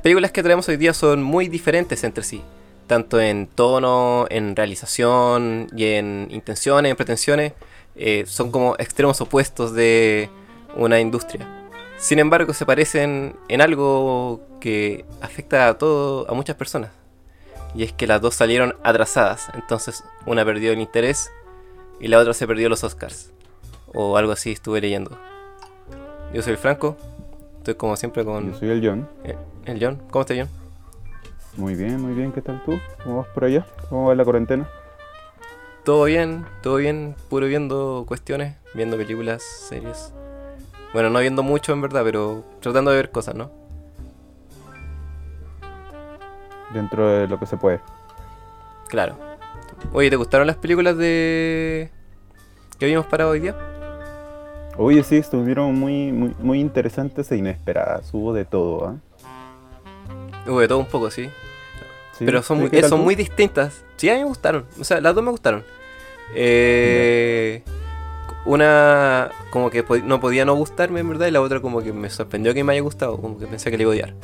películas que traemos hoy día son muy diferentes entre sí, tanto en tono, en realización y en intenciones, en pretensiones. eh, son como extremos opuestos de una industria. Sin embargo, se parecen en algo que afecta a todo, a muchas personas. Y es que las dos salieron atrasadas. Entonces, una perdió el interés y la otra se perdió los Oscars. O algo así estuve leyendo. Yo soy el Franco. Estoy como siempre con Yo soy el John. eh, el John. ¿Cómo estás, John? Muy bien, muy bien. ¿Qué tal tú? ¿Cómo vas por allá? ¿Cómo va la cuarentena? Todo bien, todo bien. Puro viendo cuestiones, viendo películas, series. Bueno, no viendo mucho en verdad, pero tratando de ver cosas, ¿no? Dentro de lo que se puede. Claro. Oye, ¿te gustaron las películas de. que vimos para hoy día? Oye, sí, estuvieron muy, muy, muy interesantes e inesperadas. Hubo de todo, ¿ah? Hubo de todo un poco, sí. Sí, Pero son, muy, ¿qué eh, son muy distintas. Sí, a mí me gustaron. O sea, las dos me gustaron. Eh, una como que no podía no gustarme, en verdad, y la otra como que me sorprendió que me haya gustado, como que pensé que le iba a odiar.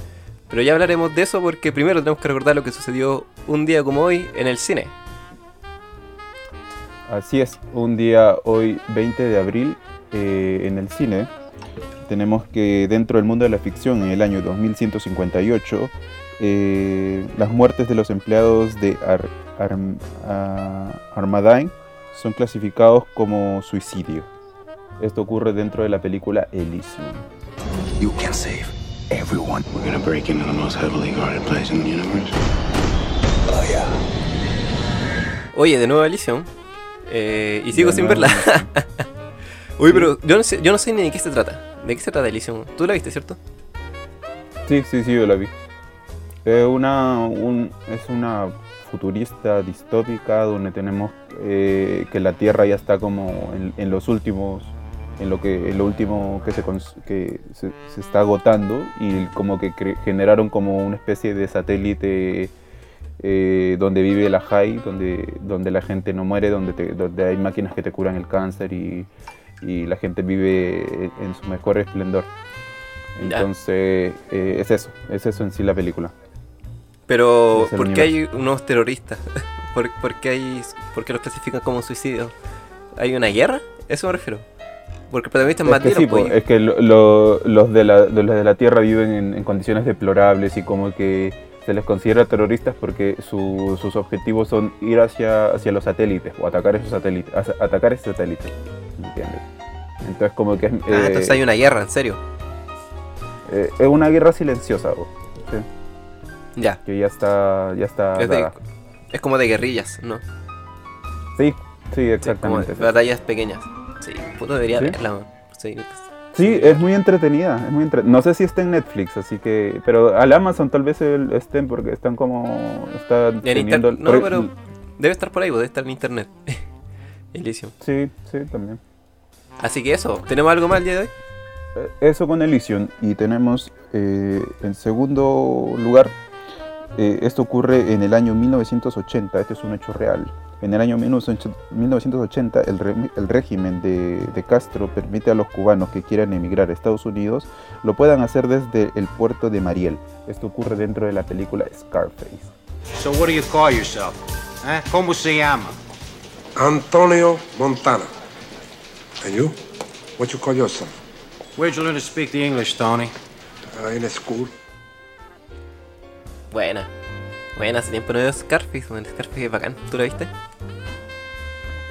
Pero ya hablaremos de eso porque primero tenemos que recordar lo que sucedió un día como hoy en el cine. Así es, un día hoy 20 de abril eh, en el cine tenemos que dentro del mundo de la ficción en el año 2158 eh, las muertes de los empleados de Ar- Arm- a- Armadine son clasificados como suicidio. Esto ocurre dentro de la película Elysium. You can save everyone. We're gonna break into the most heavily guarded place in the universe. Oh, yeah. Oye, de nuevo Elysium. Eh, y sigo De sin verla. Uy, pero yo no, sé, yo no sé ni de qué se trata. ¿De qué se trata Elysium? ¿Tú la viste, cierto? Sí, sí, sí, yo la vi. Es una, un- es una futurista distópica donde tenemos eh, que la Tierra ya está como en, los últimos, en lo que, en lo último que se, que se, está agotando y como que generaron como una especie de satélite eh, donde vive la high, donde, donde la gente no muere, donde, donde hay máquinas que te curan el cáncer y, y la gente vive en- su mejor esplendor. Entonces, eh, es eso, es eso en sí la película. Pero, ¿por qué hay unos terroristas? ¿Por, por qué hay, ¿Por qué los clasifican como suicidios? ¿Hay una guerra? Eso me refiero. Porque el protagonista es Es que, sí, pues, es que lo- lo- los, de la, los de la Tierra viven en, en condiciones deplorables y como que se les considera terroristas porque su- sus objetivos son ir hacia, hacia los satélites o atacar esos satélites, atacar ese satélite, ¿me ¿entiendes? Entonces como que es, Ah, eh, entonces hay una guerra, en serio. eh, es una guerra silenciosa, ¿sí? Ya. que ya está, ya está Es, de- dada. es como de guerrillas, ¿no? Sí, sí, Sí, como exactamente. batallas pequeñas. Sí, puto debería verla. Sí. Sí, es muy entretenida, es muy entre- No sé si está en Netflix, así que... Pero al Amazon tal vez estén porque están como... Está En teniendo... inter- No, pero debe estar por ahí, pues, debe estar en internet. Elysium. Sí, sí, también. Así que eso, ¿tenemos algo más el día de hoy? Eh, Eso con Elysium. Y tenemos eh, en segundo lugar, eh, esto ocurre en el año 1980, este es un hecho real. En el año 1980 el, re- el régimen de, de Castro permite a los cubanos que quieran emigrar a Estados Unidos lo puedan hacer desde el puerto de Mariel. Esto ocurre dentro de la película Scarface. So what do you call yourself? Huh? Como se llama? Antonio Montana. And you? What you call yourself? Where'd you learn to speak the English, Tony? Uh, in a school? Buena. Buena, hace tiempo no veo Scarface, man. Scarface es bacán. ¿Tú la viste?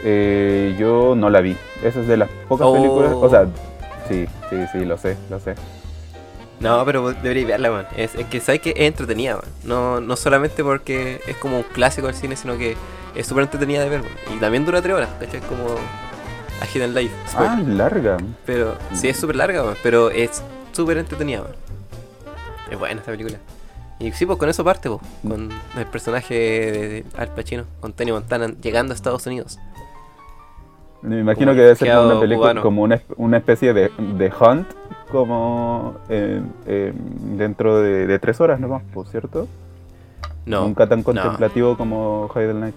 Eh, yo no la vi. Esa es de las pocas Oh. películas. O sea, sí, sí, sí, lo sé, lo sé. No, pero deberíais verla, man. Es, es que sabes que es entretenida, man. No, no solamente porque es como un clásico del cine, sino que es súper entretenida de ver, man. Y también dura tres horas, ¿cachai? Es como a Hidden Life. Ah, larga. Pero sí es súper larga, man, pero es súper entretenida, man. Es buena esta película. Y sí, pues con eso parte, pues, con el personaje de, Al Pacino, con Tony Montana llegando a Estados Unidos. Me imagino Como que debe ser como una película, cubano. como una, una especie de, de hunt, como eh, eh, dentro de, de tres horas nomás, por cierto. No. Nunca tan no. contemplativo como Hidden Night.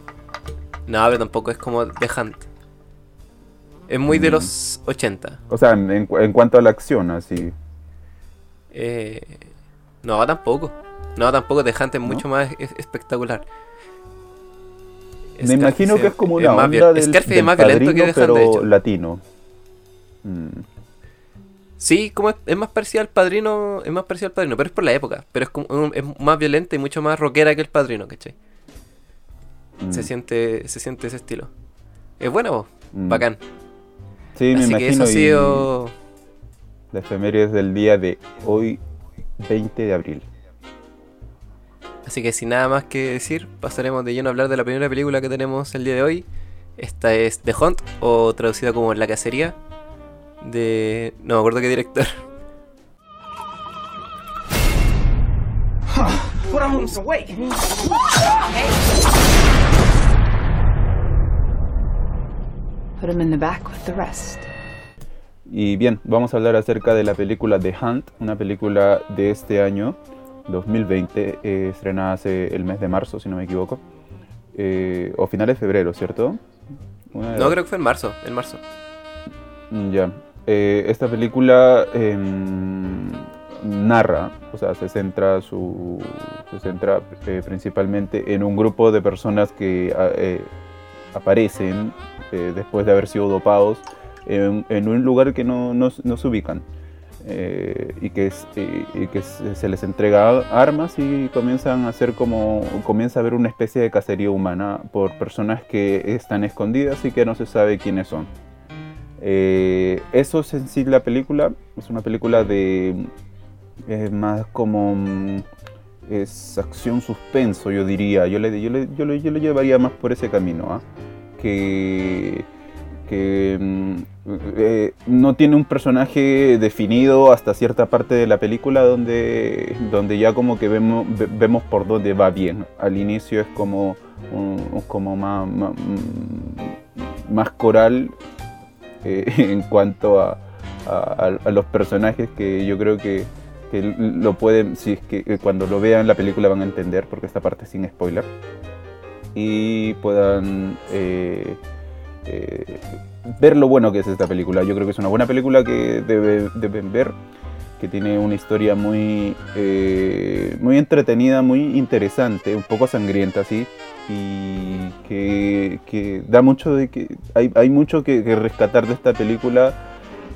No, pero tampoco es como The Hunt. Es muy de Mm. los 80. O sea, en, en en cuanto a la acción, así. Eh, no, tampoco. No, tampoco The Hunt es mucho más es- espectacular. Me imagino que es como una más onda viol- del, del es más violento que The Hunt, de pero hecho. latino. Mm, Sí, como es, es más parecido al padrino, es más parecido al padrino, pero es por la época. Pero es, como, es más violenta y mucho más rockera que el padrino, ¿cachai? mm, Se siente, se siente ese estilo. Es bueno, vos, mm. bacán. Sí, me Así que eso imagino. ha sido. La efemérides del día de hoy, 20 de abril. Así que sin nada más que decir, pasaremos de lleno a hablar de la primera película que tenemos el día de hoy. Esta es The Hunt, o traducida como La Cacería, de... no me acuerdo qué director. Put on some weight. Put him in the back with the rest. Y bien, vamos a hablar acerca de la película The Hunt, una película de este año, 2020, eh, estrenada hace el mes de marzo, si no me equivoco. Eh, o finales de febrero, ¿cierto? Una No, creo que fue en marzo, en marzo. Mm, Ya. Eh, esta película em, narra, o sea, se centra, su, se centra eh, principalmente en un grupo de personas que eh, aparecen eh, después de haber sido dopados en, en un lugar que no, no- no se ubican. Eh, y que, se les entrega armas y comienzan a hacer como comienza a haber una especie de cacería humana por personas que están escondidas y que no se sabe quiénes son. Eh, eso es en sí la película. Es una película de. Es más como. Es acción suspenso, yo diría. Yo le, yo le, yo le, yo le llevaría más por ese camino. ¿ah? Que. Que mm, eh, no tiene un personaje definido hasta cierta parte de la película donde, donde ya como que vemos, ve- vemos por dónde va bien. Al inicio es como, como más, mm, más coral eh, en cuanto a, a- los personajes que yo creo que, que lo pueden, si es que eh, cuando lo vean la película van a entender, porque esta parte es sin spoiler, y puedan eh, ver lo bueno que es esta película. Yo creo que es una buena película que debe- deben ver, que tiene una historia muy, eh, muy entretenida, muy interesante, un poco sangrienta, sí, y que, da mucho de que hay, hay mucho que, rescatar de esta película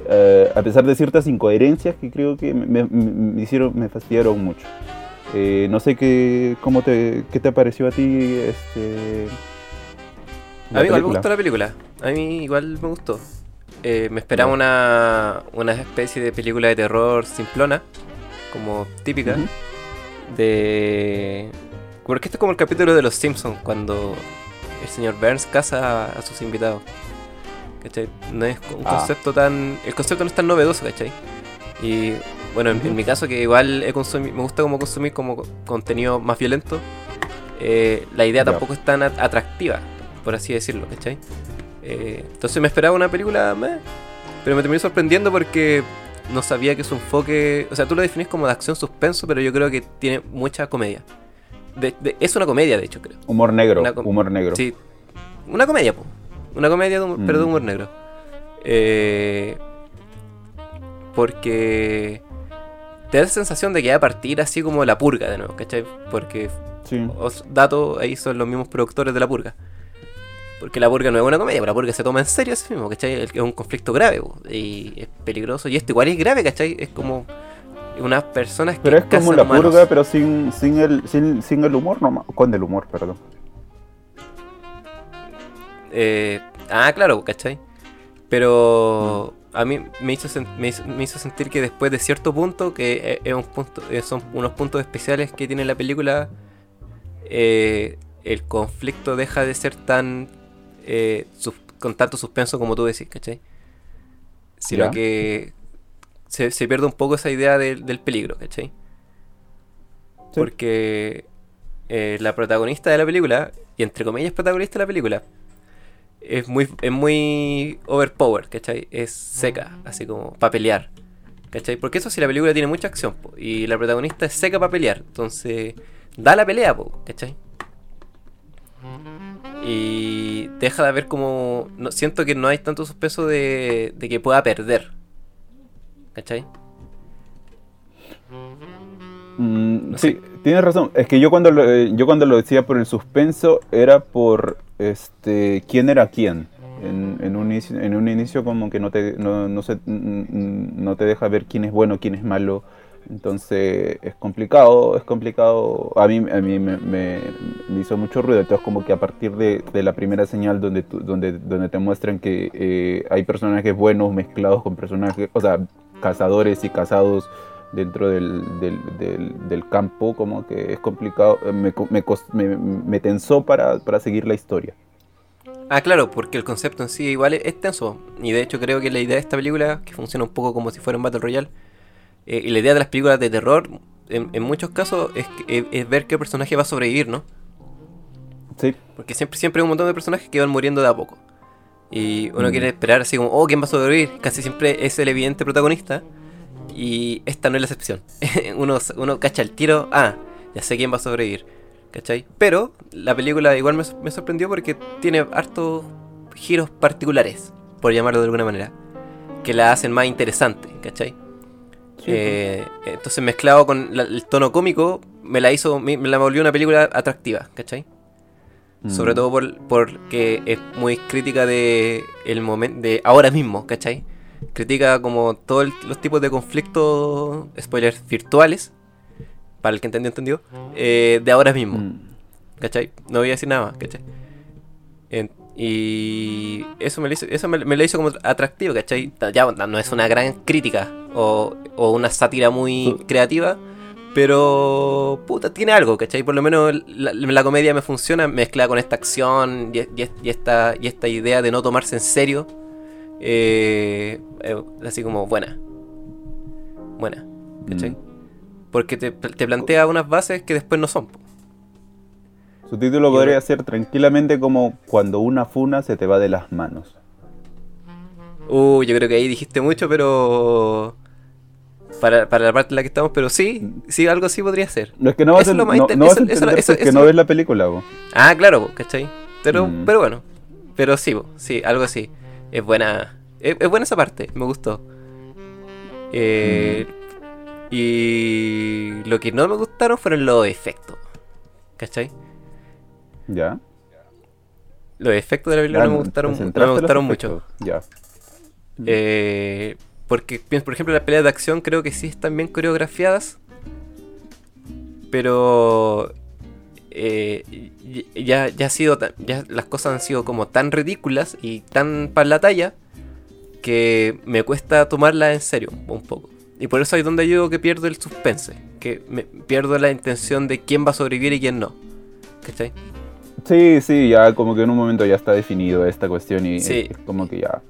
eh, a pesar de ciertas incoherencias que creo que me, hicieron me fastidiaron mucho no sé qué cómo qué te pareció a ti este A mí igual me gustó la película. A mí igual me gustó. Eh, me esperaba una, una especie de película de terror simplona, como típica, de... Porque esto es como el capítulo de Los Simpsons, cuando el señor Burns caza a, a sus invitados. ¿Cachai? No es un Ah. concepto tan... El concepto no es tan novedoso, ¿cachai? Y bueno, en, en mi caso que igual he consumi- me gusta como consumir como co- contenido más violento, eh, la idea tampoco es tan at- atractiva, por así decirlo, ¿cachai? Eh, entonces me esperaba una película meh, pero me terminé sorprendiendo porque no sabía que su enfoque, o sea, tú lo definís como de acción suspenso, pero yo creo que tiene mucha comedia. De- de- es una comedia, de hecho, creo. humor negro humor negro Sí, una comedia, po. Una comedia, de humor- pero de Mm. humor negro. Eh, porque te da la sensación de que va a partir así como la purga de nuevo, ¿cachai? Porque, sí os dato, ahí son los mismos productores de la purga. Porque la purga no es una comedia, pero la purga se toma en serio así mismo, ¿cachai? Es un conflicto grave po, y es peligroso. Y esto igual es grave, ¿cachai? Es como unas personas que pero es como la humanos. purga pero sin sin el sin, sin el humor no con el humor perdón Eh, ah, claro, ¿cachai? Pero a mí me hizo, me, hizo, me hizo sentir que después de cierto punto, que eh, es un punto, eh, son unos puntos especiales que tiene la película, eh, el conflicto deja de ser tan eh, con tanto suspenso como tú decís, ¿cachai? Sino que se, se pierde un poco esa idea del- del peligro, ¿cachai? Sí. Porque eh, la protagonista de la película, y entre comillas protagonista de la película, es muy, es muy overpowered, ¿cachai? Es seca, así como para pelear. ¿Cachai? Porque eso sí, la película tiene mucha acción, po, y la protagonista es seca para pelear. Entonces, da la pelea, po, ¿cachai? Y deja de haber como... No, siento que no hay tanto suspenso de, de que pueda perder. ¿Cachai? Mm, No sí, Tienes razón, es que yo cuando lo, eh, yo cuando lo decía por el suspenso era por este quién era quién. En, en un, inicio, en un inicio como que no te, no, no, se- no te deja ver quién es bueno, quién es malo. Entonces es complicado, es complicado. A mí, a mí me, me- hizo mucho ruido. Entonces como que a partir de, la primera señal donde, donde, te muestran que eh, hay personajes buenos mezclados con personajes, o sea, cazadores y cazados dentro del, campo, como que es complicado, me, me, tensó para, para seguir la historia. Ah, claro, porque el concepto en sí igual es tenso. Y de hecho creo que la idea de esta película, que funciona un poco como si fuera un Battle Royale, eh, y la idea de las películas de terror, en, en muchos casos, es, es- es ver qué personaje va a sobrevivir, ¿no? Sí, Porque siempre, siempre hay un montón de personajes que van muriendo de a poco. Y uno Mm. quiere esperar así como, oh, ¿quién va a sobrevivir? Casi siempre es el evidente protagonista. Y esta no es la excepción. uno, uno cacha el tiro, ah, ya sé quién va a sobrevivir. ¿Cachai? Pero la película igual me, me sorprendió porque tiene hartos giros particulares, por llamarlo de alguna manera, que la hacen más interesante, ¿cachai? Eh, entonces mezclado con la- el tono cómico, me la hizo, me, me la volvió una película atractiva, ¿cachai? Sobre Mm. todo por, porque es muy crítica de el momento de ahora mismo, ¿cachai? Critica como todos los tipos de conflictos, spoilers virtuales, para el que entendió, entendió, eh, de ahora mismo, Mm. ¿cachai? No voy a decir nada más, ¿cachai? En- y eso me lo hizo, eso me, me lo hizo como atractivo, ¿cachai? Ya no es una gran crítica o, o una sátira muy creativa, pero puta, tiene algo, ¿cachai? Por lo menos la, la comedia me funciona mezclada con esta acción y, y- y esta, y esta idea de no tomarse en serio. eh, eh, así como buena. Buena, ¿cachai? Mm. Porque te, te plantea unas bases que después no son. Su título Y podría ser tranquilamente como Cuando una funa se te va de las manos. Uh, yo creo que ahí dijiste mucho, pero. Para, para la parte en la que estamos, pero sí, sí, algo así podría ser. No es que no vas Eso a, es lo más no, no vas a eso- eso- entender eso- porque eso- no ves la película. bo. Ah, claro, po, ¿cachai? Pero, Mm. pero bueno, pero sí, po, sí, algo así. Es buena, es, es buena esa parte, me gustó. Eh, Y lo que no me gustaron fueron los efectos, ¿cachai? ¿Ya? Los efectos de la película no me gustaron, no me gustaron mucho. Ya. Eh, porque, por ejemplo, las peleas de acción creo que sí están bien coreografiadas. Pero eh, ya, ya ha sido tan- ya las cosas han sido como tan ridículas y tan para la talla que me cuesta tomarlas en serio un poco. Y por eso es donde yo digo que pierdo el suspense. Que me pierdo la intención de quién va a sobrevivir y quién no. ¿Cachai? Sí, sí, ya como que en un momento ya está definido esta cuestión y Sí. es como que ya.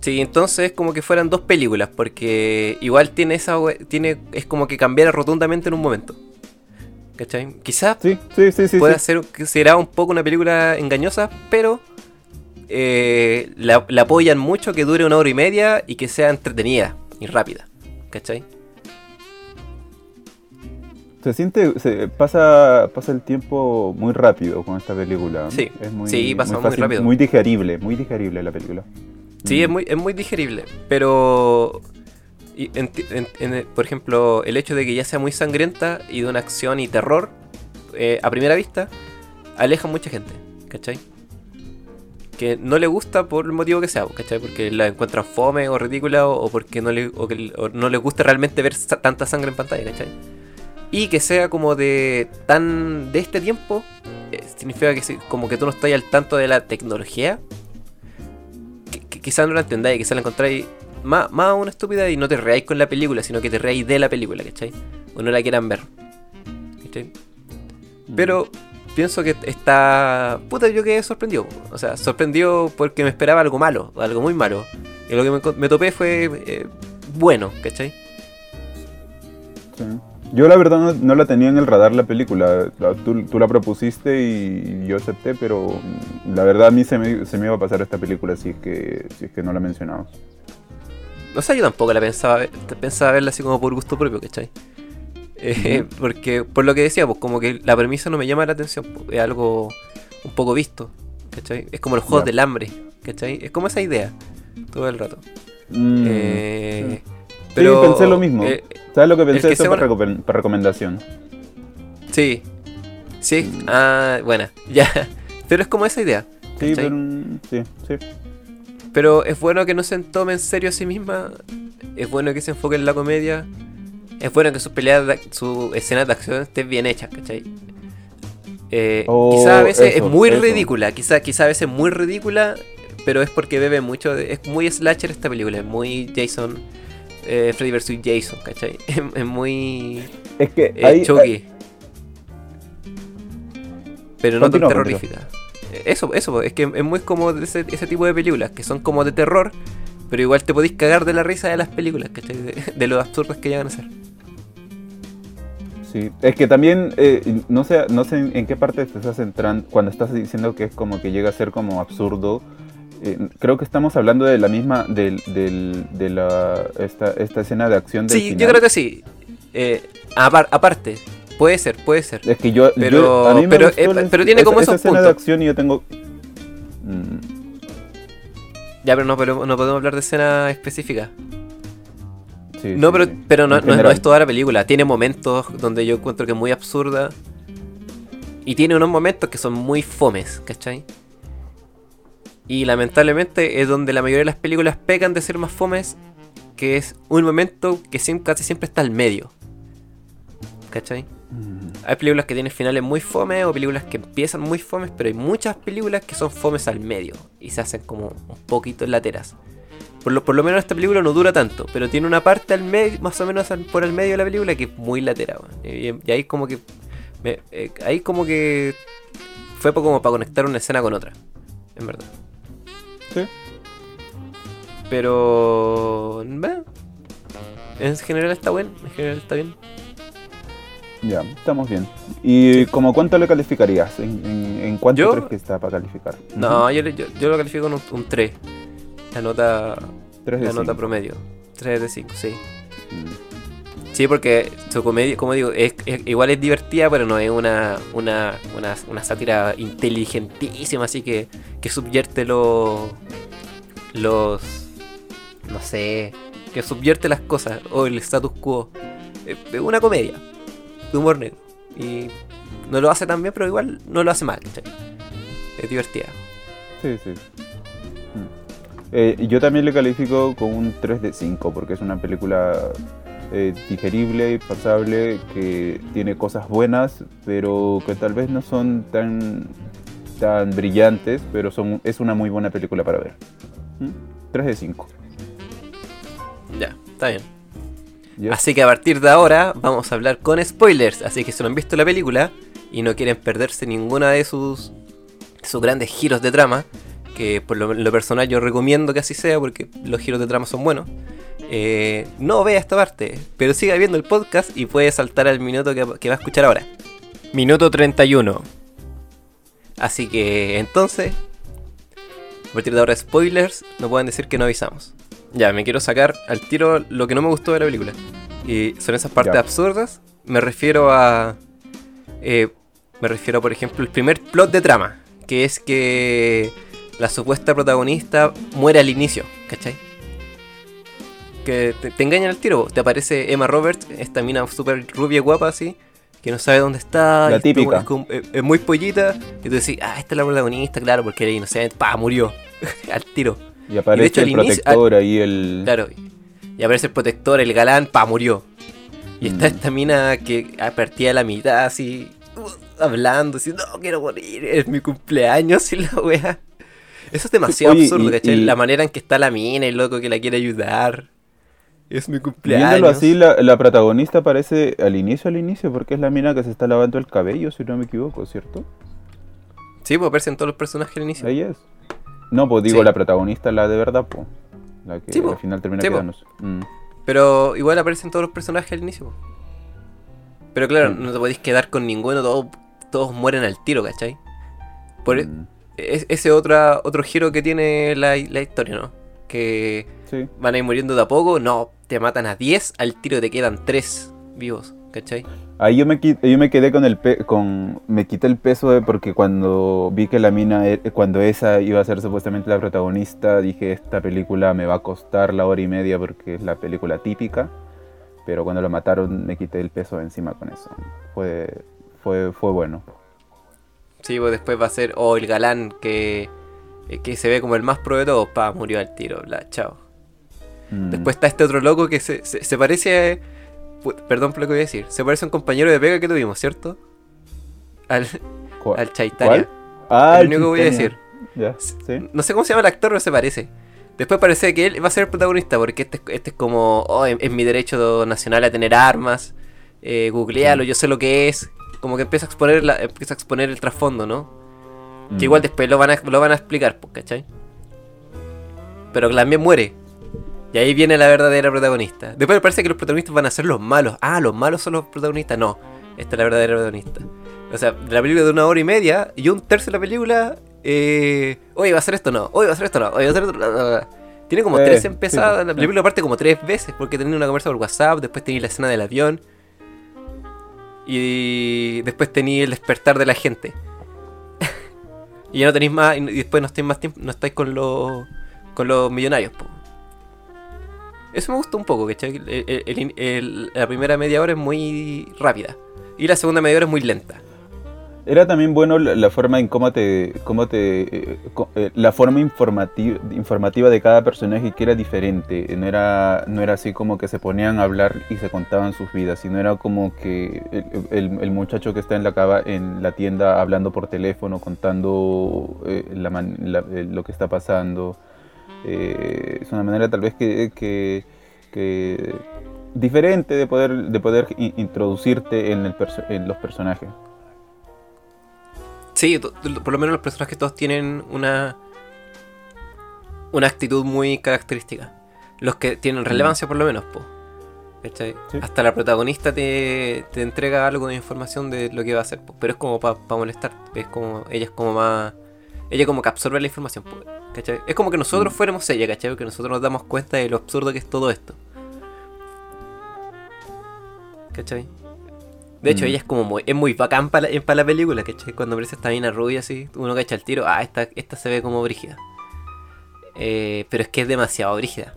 Sí, entonces es como que fueran dos películas, porque igual tiene esa tiene es como que cambiara rotundamente en un momento. ¿Cachai? Quizás Sí, sí, sí, sí. puede sí. ser será un poco una película engañosa, pero eh, la, la apoyan mucho que dure una hora y media y que sea entretenida y rápida. ¿Cachai? Se siente, se pasa, pasa el tiempo muy rápido con esta película. Sí, es muy, sí, pasa muy rápido. Muy digerible, muy digerible la película. Sí, Mm. es muy, es muy digerible, pero... en- en- por ejemplo, el hecho de que ya sea muy sangrienta y de una acción y terror, eh, a primera vista, aleja a mucha gente, ¿cachai? Que no le gusta por el motivo que sea, ¿cachai? Porque la encuentran fome o ridícula o, o porque no le, o que, o no les gusta realmente ver sa- tanta sangre en pantalla, ¿cachai? Y que sea como de tan de este tiempo, eh, significa que si- como que tú no estás al tanto de la tecnología que, que quizás no la entendáis, quizás la encontráis más, más una estúpida y no te reáis con la película, sino que te reáis de la película, ¿cachai? O no la quieran ver. ¿cachai? Pero pienso que está. Puta, yo quedé sorprendido. O sea, sorprendido porque me esperaba algo malo, algo muy malo. Y lo que me topé fue eh, bueno, ¿cachai? Sí. Yo la verdad no, no la tenía en el radar la película. La- tú, tú la propusiste y yo acepté, pero mm, la verdad a mí se me, se me iba a pasar esta película si es que, si es que no la mencionabas. No sé, yo tampoco la pensaba, pensaba verla así como por gusto propio, ¿cachai? Eh, Porque, por lo que decía, pues como que la premisa no me llama la atención, pues, es algo un poco visto, ¿cachai? Es como los juegos Ya. del hambre, ¿cachai? Es como esa idea, todo el rato. Mm, Eh, sí. Sí, pensé lo mismo. eh, ¿Sabes lo que pensé? que sea para, una- recomendación. Sí. Sí. Ah, buena. Ya. Pero es como esa idea. Sí, pero, mm, sí, sí. Pero es bueno que no se tome en serio a sí misma. Es bueno que se enfoque en la comedia. Es bueno que sus peleas, de- sus escenas de acción estén bien hechas, ¿cachai? Eh, Oh, quizá a veces eso, es muy eso. ridícula, quizá, quizá a veces es muy ridícula, pero es porque bebe mucho. de- es muy slasher esta película, es muy Jason, eh, Freddy vs. Jason, ¿cachai? Es, es muy Es que eh, Chucky. Pero no tan terrorífica. Eh, Eso, eso, es que es muy como de ese, ese tipo de películas, que son como de terror, pero igual te podéis cagar de la risa de las películas, ¿cachai? De, de lo absurdas que llegan a ser. Sí, es que también, eh, no sé, no sé en, en qué parte te estás centrando cuando estás diciendo que es como que llega a ser como absurdo. Eh, creo que estamos hablando de la misma, del- de la, esta, esta escena de acción del Sí, yo final. creo que sí. Eh, apar- aparte, puede ser, puede ser. Es que yo, yo- Pero- a mí me pero, gustó eh, pero tiene como esos esa escena de acción y yo tengo... Mm, Ya, pero no, pero no podemos hablar de escena específica. sí, No, sí, pero, sí. pero no, es toda la película. Tiene momentos donde yo encuentro que es muy absurda. Y tiene unos momentos que son muy fomes, ¿cachai? Y lamentablemente es donde la mayoría de las películas pecan de ser más fomes. Que es un momento que casi siempre está al medio. ¿Cachai? Mm, Hay películas que tienen finales muy fomes o películas que empiezan muy fomes, pero hay muchas películas que son fomes al medio y se hacen como un poquito lateras. Por lo, por lo menos esta película no dura tanto, pero tiene una parte al medio, más o menos al- por el medio de la película que es muy latera. Y, y ahí como que. me- eh, ahí como que. Fue como para conectar una escena con otra. En verdad. Sí. Pero. bueno, en general está bueno, en general está bien. Ya, estamos bien. ¿Y como cuánto le calificarías? ¿En, en, en cuánto ¿Yo? crees que está para calificar? No, yo, yo, yo lo califico con un, un 3. La nota, de la nota promedio. 3 de 5, sí. Mm. Sí, porque su comedia, como digo, es, es- igual es divertida, pero no es una, una, una, una sátira inteligentísima, así que, que subvierte los. los. no sé. que subvierte las cosas, o el status quo. Es una comedia, de humor negro. Y no lo hace tan bien, pero igual no lo hace mal. Es divertida. Sí, sí. Mm. Eh, yo también le califico con un 3 de 5 porque es una película eh, digerible y pasable que tiene cosas buenas, pero que tal vez no son tan, tan brillantes, pero son, es una muy buena película para ver. ¿Mm? 3 de 5. Ya, está bien. ¿ya? Así que a partir de ahora vamos a hablar con spoilers. Así que si no han visto la película y no quieren perderse ninguna de sus, sus grandes giros de trama, que por lo, lo personal yo recomiendo que así sea porque los giros de trama son buenos, eh, no vea esta parte, pero siga viendo el podcast y puede saltar al minuto que, que va a escuchar ahora. Minuto 31. Así que entonces, a partir de ahora spoilers, no pueden decir que no avisamos. Ya, me quiero sacar al tiro lo que no me gustó de la película. Y son esas partes Ya. absurdas. Me refiero a. eh, me refiero, por ejemplo, el primer plot de trama. Que es que la supuesta protagonista muere al inicio, ¿cachai? Que te, te engañan al tiro. Te aparece Emma Roberts, esta mina súper rubia guapa así. Que no sabe dónde está. La típica. Es, como- es- es muy pollita. Y tú decís, ah, esta es la protagonista, claro, porque era inocente. Pa, murió. al tiro. Y aparece hecho, el inicio- protector ahí, el... Claro. Y aparece el protector, el galán, pa, murió. Y está Mm. esta mina que partía a la mitad así, uh, hablando, así, no, quiero morir, es mi cumpleaños y la wea. Eso es demasiado Oye, absurdo, y- ¿cachai? y- La manera en que está la mina, el loco que la quiere ayudar. Es mi cumpleaños. Viéndolo así, la, la protagonista aparece al inicio, al inicio, porque es la mina que se está lavando el cabello, si no me equivoco, ¿cierto? Sí, pues aparecen todos los personajes al inicio. Ella es. No, pues digo Sí. la protagonista, la de verdad, pues. La que Sí, po. al final termina Sí, quedándose. Mm. Pero igual aparecen todos los personajes al inicio. po. Pero claro, Mm. no te podéis quedar con ninguno, todos, todos mueren al tiro, ¿cachai? Por, e- Mm. es, ese otra, otro giro que tiene la, la historia, ¿no? Que Sí. van a ir muriendo de a poco, no, te matan a 10, al tiro te quedan 3 vivos, ¿cachai? Ahí yo me, yo me quedé con el pe con me quité el peso de porque cuando vi que la mina e- cuando esa iba a ser supuestamente la protagonista dije esta película me va a costar la hora y media porque es la película típica pero cuando lo mataron me quité el peso de encima con eso fue fue, fue bueno. Sí, pues después va a ser, oh, el galán que, eh, que se ve como el más pro de todos, pa, murió al tiro, bla, chao. Mm. Después está este otro loco que se, se, se parece a... Perdón por lo que voy a decir. Se parece a un compañero de pega que tuvimos, ¿cierto? Al, ¿Cuál? al Chaitanya. Ah, El único que voy a decir. Ya, sí. No sé cómo se llama el actor, pero se parece. Después parece que él va a ser el protagonista, porque este, este es como, oh, es, es mi derecho nacional a tener armas, eh, googlealo, yo sé lo que es. Como que empieza a exponer, la, empieza a exponer el trasfondo, ¿no? Mm. Que igual después lo van a, lo van a explicar, pues, ¿cachai? Pero también muere. Y ahí viene la verdadera protagonista. Después me parece que los protagonistas van a ser los malos. Ah, los malos son los protagonistas. No, esta es la verdadera protagonista. O sea, la película de una hora y media y un tercio de la película. Eh, oye, va a ser esto no. Oye, va a ser esto no. Oye, va a ser esto no. Tiene como Eh, tres empezadas. la película parte como tres veces porque tenía una conversa por WhatsApp. Después tenía la escena del avión. Y después tenía el despertar de la gente. y ya no tenéis más. Y después no estáis más tiempo. No estáis con los. Con los millonarios, po. Eso me gustó un poco, ¿cachai? El- el- el- la primera media hora es muy rápida. Y la segunda media hora es muy lenta. Era también bueno la, forma en cómo te, cómo te, eh, eh, la forma informativa, informativa de cada personaje que era diferente. No era, no era así como que se ponían a hablar y se contaban sus vidas, sino era como que el, muchacho que está en la cava, en la tienda hablando por teléfono, contando eh, la la- eh, lo que está pasando. Eh, es una manera tal vez que, que- que diferente de poder, de poder in- introducirte en, el en los personajes. Sí, por lo menos los personajes todos tienen una. Una actitud muy característica. Los que tienen relevancia, por lo menos, po. Hasta la protagonista te, te entrega algo de información de lo que va a hacer, po. pero es como para molestar. Es como. Ella es como más. Ella como que absorbe la información, po, ¿cachai? Es como que nosotros fuéramos ella, ¿cachai? Que nosotros nos damos cuenta de lo absurdo que es todo esto. ¿Cachai? De hecho, Mm. ella es como muy, es muy bacán para la, pa' la película, ¿cachai? Cuando aparece esta mina rubia así, uno cacha el tiro, ah, esta, esta se ve como brígida. Eh, pero es que es demasiado brígida.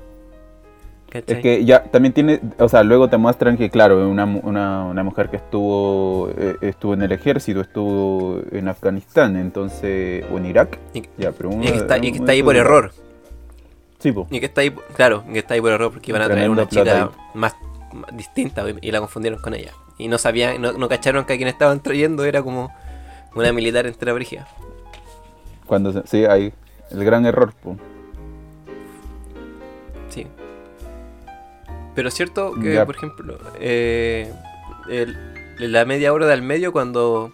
¿Cachai? Es que ya también tiene, o sea, luego te muestran que, claro, una, una, una mujer que estuvo eh, estuvo en el ejército, estuvo en Afganistán, entonces, o en Irak. Y- ya, pero y que está, y que está ahí por error. Sí, po. Y que está ahí, claro, y que está ahí por error porque iban a traer una chica más, más distinta y la confundieron con ella. Y no sabían, no, no cacharon que a quien estaban trayendo era como una militar entera brígida. Cuando se- sí, hay el gran error, po. Sí. Pero es cierto que, por ejemplo, eh, el- la media hora del medio, cuando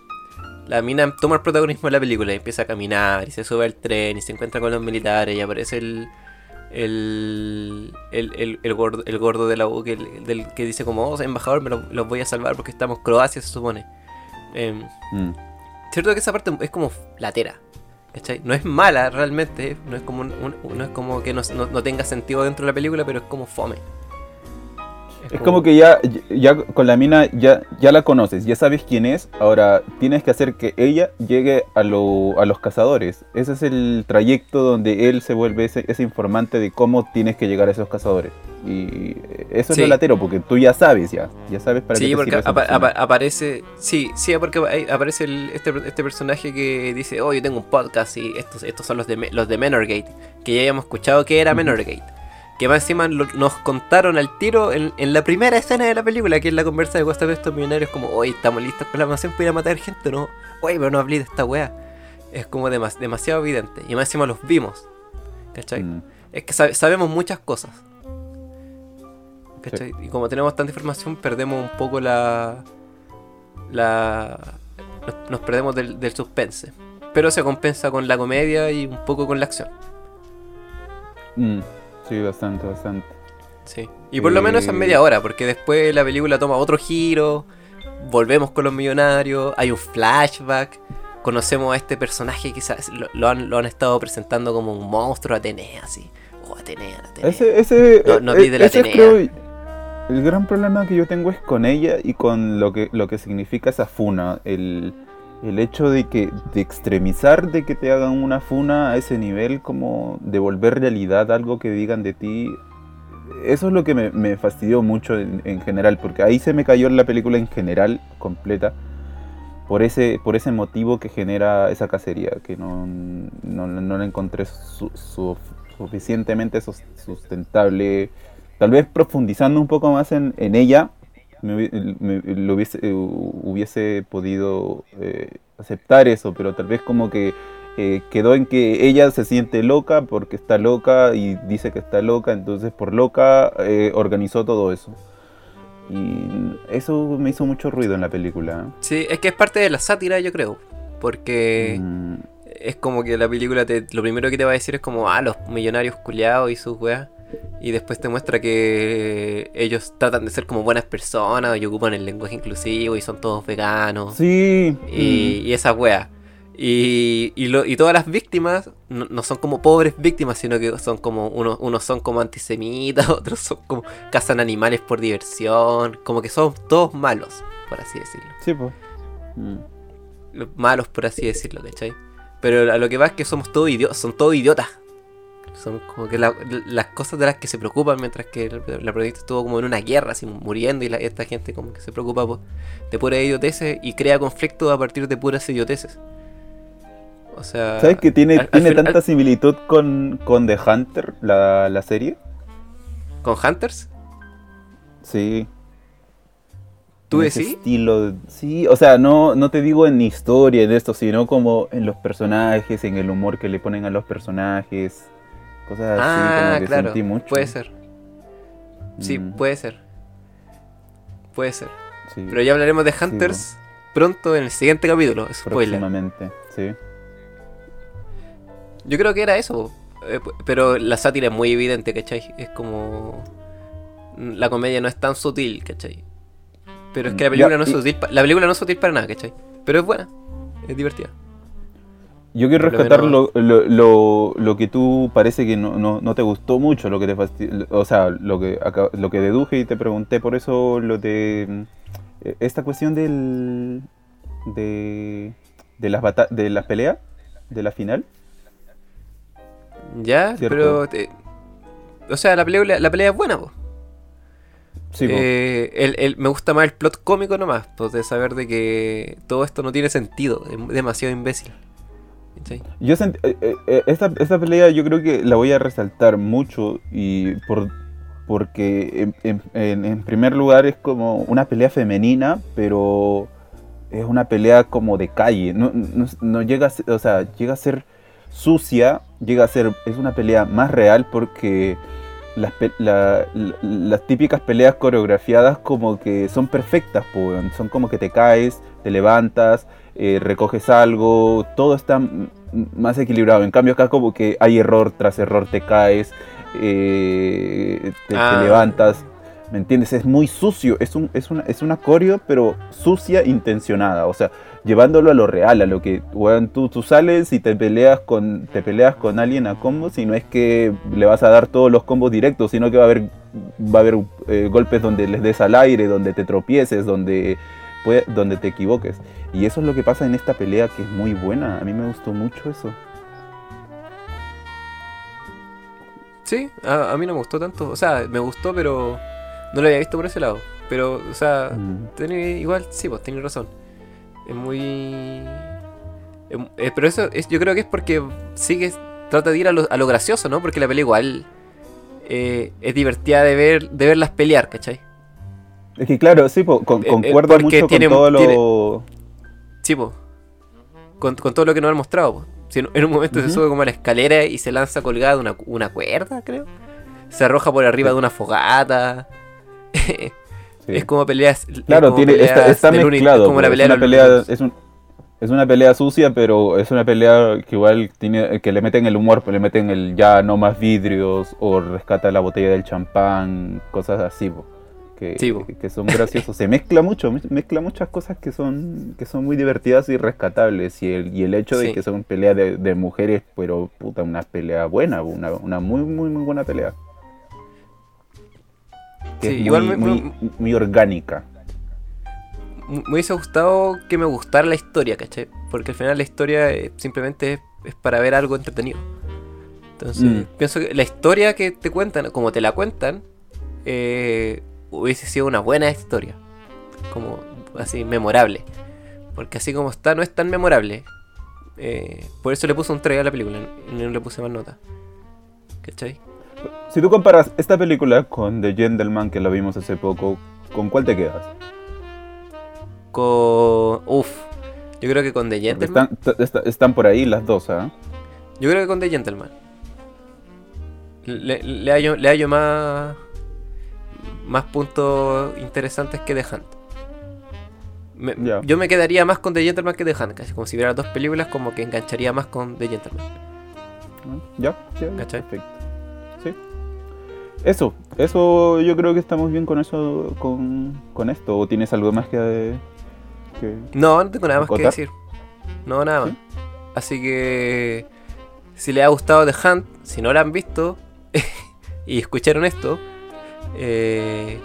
la mina toma el protagonismo de la película y empieza a caminar y se sube al tren y se encuentra con los militares y aparece el. El, el, el, el gordo, el gordo de la U que, del, que dice como, oh, embajador, me lo- los voy a salvar porque estamos Croacia, se supone. Mm. Cierto que esa parte es como latera. ¿cachai? No es mala realmente, no es como, un- un- no es como que no, no- no tenga sentido dentro de la película, pero es como fome. Es como que ya, ya con la mina ya, ya la conoces, ya sabes quién es, ahora tienes que hacer que ella llegue a, lo- a los cazadores. Ese es el trayecto donde él se vuelve ese, ese informante de cómo tienes que llegar a esos cazadores. Y eso Sí. es lo latero, porque tú ya sabes ya, ya sabes para qué Sí, te porque sirve apa- apa- aparece. Sí, sí, porque aparece el- este, este personaje que dice: Oh, yo tengo un podcast y estos, estos son los de, los de Menorgate. Que ya habíamos escuchado que era Menorgate. Que más encima lo- nos contaron al tiro en, en la primera escena de la película, que es la conversa de Costa de estos millonarios, como, oye, estamos listos con la mansión para ir a matar gente, ¿no? Oye, pero no hablé de esta wea. Es como demas- demasiado evidente. Y más encima los vimos. ¿Cachai? Mm. Es que sabe- sabemos muchas cosas. ¿Cachai? Y como tenemos tanta información, perdemos un poco la. la nos, nos perdemos del, del suspense. Pero se compensa con la comedia y un poco con la acción. Mm. Sí, bastante, bastante. Sí. Y por lo menos en Eh. media hora, porque después la película toma otro giro. Volvemos con los millonarios. Hay un flashback. Conocemos a este personaje que quizás lo, lo han, lo han estado presentando como un monstruo Atenea, así. Oh, Atenea, Atenea. Ese, ese, No- no eh, la ese Atenea. creo- el gran problema que yo tengo es con ella y con lo que, lo que significa esa funa. El, el hecho de que de extremizar de que te hagan una funa a ese nivel, como devolver realidad algo que digan de ti. Eso es lo que me, fastidió mucho en, en general, porque ahí se me cayó la película en general completa. por ese, por ese motivo que genera esa cacería, que no, no, no la encontré su- su- suficientemente sus- sustentable. Tal vez profundizando un poco más en ella, me, lo hubiese, eh, hubiese podido eh, aceptar eso, pero tal vez como que eh, quedó en que ella se siente loca porque está loca y dice que está loca, entonces por loca organizó todo eso. Y eso me hizo mucho ruido en la película. Sí, es que es parte de la sátira, yo creo. Porque Mm, es como que la película te, lo primero que te va a decir es como, ah, los millonarios culiados y sus weas. Y después te muestra que ellos tratan de ser como buenas personas y ocupan el lenguaje inclusivo y son todos veganos. sí. y, y esas weas. Y, y, lo- y todas las víctimas no, no son como pobres víctimas, sino que son como unos, unos son como antisemitas, otros son como cazan animales por diversión, como que son todos malos, por así decirlo. Sí, pues. Mm. Los Malos, por así decirlo, ¿cachai? Pero a lo que va es que somos todos idiotas, son todos idiotas. Son como que la- las cosas de las que se preocupan mientras que la, protagonista estuvo como en una guerra, así muriendo, y la- esta gente como que se preocupa de puras idioteces y crea conflictos a partir de puras idioteces. O sea. ¿Sabes que tiene, al- al tiene final- tanta similitud con, con The Hunter, la, la serie? ¿Con Hunters? Sí. ¿Tú decís? estilo, sí, o sea, no, no te digo en historia, en esto, sino como en los personajes, en el humor que le ponen a los personajes, cosas así, Ah, como que claro. sentí mucho. Puede ser. Sí, Mm, puede ser. Puede ser. sí, Pero ya hablaremos de Hunters pronto en el siguiente capítulo. Spoiler. próximamente, sí. Yo creo que era eso. eh, pero la sátira es muy evidente, ¿cachai? Es como. La comedia no es tan sutil, ¿cachai? Pero es que la Ya, película no es y- sutil. La película no es sutil para nada, ¿cachai? Pero es buena. Es divertida. Yo quiero rescatar lo, lo, lo, lo que tú parece que no, no, no te gustó mucho, lo que te o sea, lo que, acá- lo que deduje y te pregunté por eso lo de eh, esta cuestión del de, de las bata- de las peleas, de la final. Ya, Cierto. pero. te- o sea, la película, la pelea es buena, po. Sí. Eh, el- el- me gusta más el plot cómico nomás, pues de saber de que todo esto no tiene sentido, es demasiado imbécil. Yo sent- eh, eh, eh, esta, esta pelea yo creo que la voy a resaltar mucho y por porque en, primer lugar es como una pelea femenina, pero es una pelea como de calle, no, no- llega a ser, o sea, llega a ser sucia, llega a ser, es una pelea más real porque las, pe- la- la- las típicas peleas coreografiadas como que son perfectas, son como que te caes, te levantas, eh, recoges algo, todo está más equilibrado. En cambio acá como que hay error tras error, te caes, eh, te, te Ah. levantas. ¿Me entiendes? Es muy sucio, es, un, es, una, es una coreo, pero sucia, intencionada. O sea, llevándolo a lo real, a lo que weón, tú, tú sales y te peleas con te peleas con alguien a combos y no es que le vas a dar todos los combos directos, sino que va a haber va a haber eh, golpes donde les des al aire, donde te tropieces, donde puede- donde te equivoques. Y eso es lo que pasa en esta pelea que es muy buena. A mí me gustó mucho eso. Sí, a, a mí no me gustó tanto. O sea, me gustó, pero no lo había visto por ese lado. Pero, o sea, Mm. tiene, igual, sí, pues tiene razón. Es muy. em- eh, pero eso es, yo creo que es porque sigue. Trata de ir a lo, a lo gracioso, ¿no? Porque la pelea igual eh, es divertida de ver de verlas pelear, ¿cachai? Es que claro, sí, po, con- Eh, eh, concuerdo mucho tiene- con todo lo... Sí, pues. Con, con todo lo que nos han mostrado, po. Si en, en un momento se sube como a la escalera y se lanza colgada de una, una cuerda, creo. Se arroja por arriba de una fogata. sí. Es como peleas. es Claro, como tiene, está, peleas está mezclado. es como la pelea es, una pelea, es, un- es una pelea sucia, pero es una pelea que igual tiene que le meten el humor, le meten el ya no más vidrios o rescata la botella del champán, cosas así, po, que, Sí, po. que son graciosos. Se mezcla mucho, mez- mezcla muchas cosas que son que son muy divertidas y rescatables y el, y el hecho de Sí. que son peleas de, de mujeres, pero puta, una pelea buena, una, una muy muy muy buena pelea. Que Sí, es muy, me- muy, muy orgánica. Me hubiese gustado que me gustara la historia, ¿cachai? Porque al final la historia eh, simplemente es, es para ver algo entretenido. Entonces, Mm. pienso que la historia que te cuentan, como te la cuentan, eh, hubiese sido una buena historia. Como así, memorable. Porque así como está, no es tan memorable. Eh, por eso le puse un 3 a la película y no le puse más nota. ¿Cachai? Si tú comparas esta película con The Gentleman, que la vimos hace poco, ¿con cuál te quedas? Con. Uf. Yo creo que con The Gentleman. Están por ahí las dos, ¿ah? Yo creo que con The Gentleman. Le, le hallo, le hallo más. Más puntos interesantes que The Hunt. Me-. Yo me quedaría más con The Gentleman que The Hunt. Casi como si hubiera dos películas, como que engancharía más con The Gentleman. ¿Ya? ¿Cachai? Perfecto. Sí. Eso, eso yo creo que estamos bien con eso, con, con esto. ¿O tienes algo más que...? que- No, no tengo nada más que decir. No, nada más. ¿Sí? Así que. Si les ha gustado The Hunt, si no la han visto y escucharon esto, eh,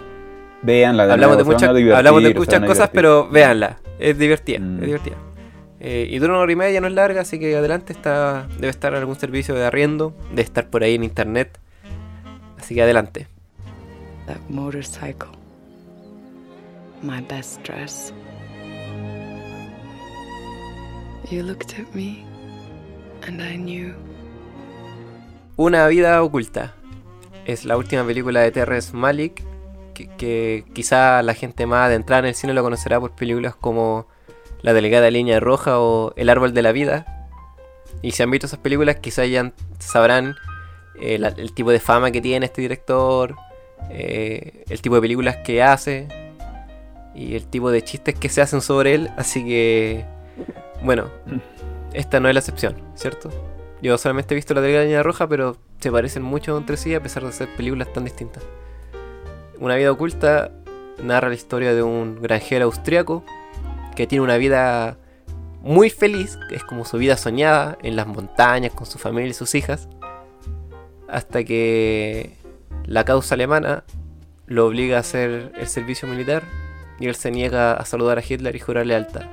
Veanla de hablamos, de nuevo, se van muchas, a divertir, hablamos de muchas cosas, pero véanla. Es divertida, Mm. es divertida. Eh, y dura una hora y media, no es larga, así que adelante está debe estar en algún servicio de arriendo, debe estar por ahí en internet. Así que adelante. That motorcycle. My best dress. You looked at me, and I knew. Una vida oculta. Es la última película de Terrence Malick. Que, que quizá la gente más adentrada en el cine lo conocerá por películas como La Delegada Línea Roja o El Árbol de la Vida. Y si han visto esas películas, quizá ya sabrán eh, la- el tipo de fama que tiene este director, eh, el tipo de películas que hace y el tipo de chistes que se hacen sobre él. Así que, bueno, esta no es la excepción, ¿cierto? Yo solamente he visto la Línea Roja, pero se parecen mucho entre sí a pesar de ser películas tan distintas. Una vida oculta narra la historia de un granjero austriaco que tiene una vida muy feliz, es como su vida soñada en las montañas con su familia y sus hijas, hasta que la causa alemana lo obliga a hacer el servicio militar y él se niega a saludar a Hitler y jurar lealtad.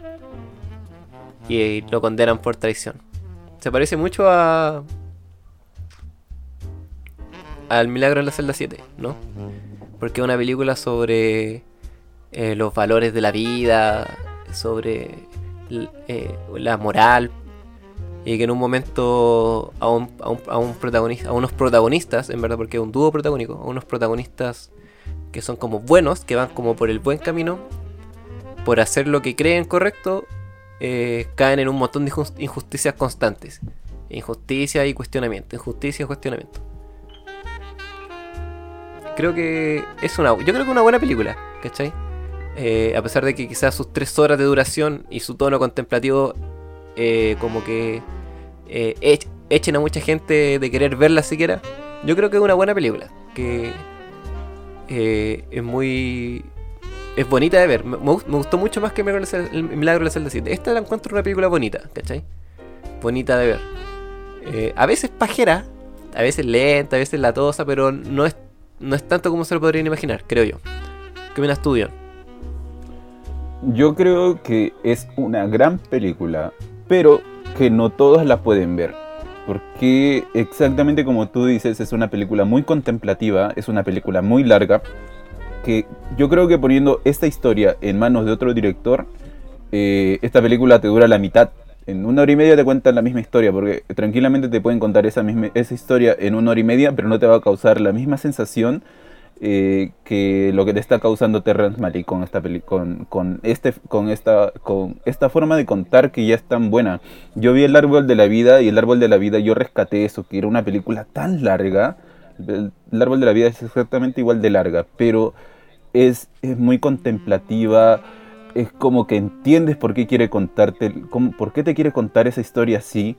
Y lo condenan por traición. Se parece mucho a. al milagro en la celda 7, ¿no? Porque es una película sobre eh, los valores de la vida, sobre eh, la moral, y que en un momento a, un, a, un- a un protagonista, a unos protagonistas, en verdad, porque es un dúo protagónico, a unos protagonistas que son como buenos, que van como por el buen camino, por hacer lo que creen correcto, eh, caen en un montón de injus- injusticias constantes. Injusticia y cuestionamiento, injusticia y cuestionamiento. Creo que es una, yo creo que una buena película, ¿cachai? Eh, a pesar de que quizás sus tres horas de duración y su tono contemplativo eh, como que eh, ech- echen a mucha gente de querer verla siquiera, yo creo que es una buena película, que es muy... Es bonita de ver, me, me gust- me gustó mucho más que el Milagro de la Celda 7. Esta la encuentro una película bonita, ¿cachai? Bonita de ver. Eh, a veces pajera, a veces lenta, a veces latosa, pero no es, no es tanto como se lo podrían imaginar, creo yo. ¿Qué opinas tú, Dion? Yo creo que es una gran película, pero que no todos la pueden ver. Porque exactamente como tú dices, es una película muy contemplativa, es una película muy larga, que yo creo que poniendo esta historia en manos de otro director, eh, esta película te dura la mitad. En una hora y media te cuentan la misma historia, porque tranquilamente te pueden contar esa, misma, esa historia en una hora y media, pero no te va a causar la misma sensación eh, que lo que te está causando Terrence Malick con esta peli con, con este con esta con esta forma de contar que ya es tan buena. Yo vi el árbol de la vida y el árbol de la vida yo rescaté eso, que era una película tan larga. El, el árbol de la vida es exactamente igual de larga, pero es, es muy contemplativa. Es como que entiendes por qué quiere contarte, cómo- por qué te quiere contar esa historia así.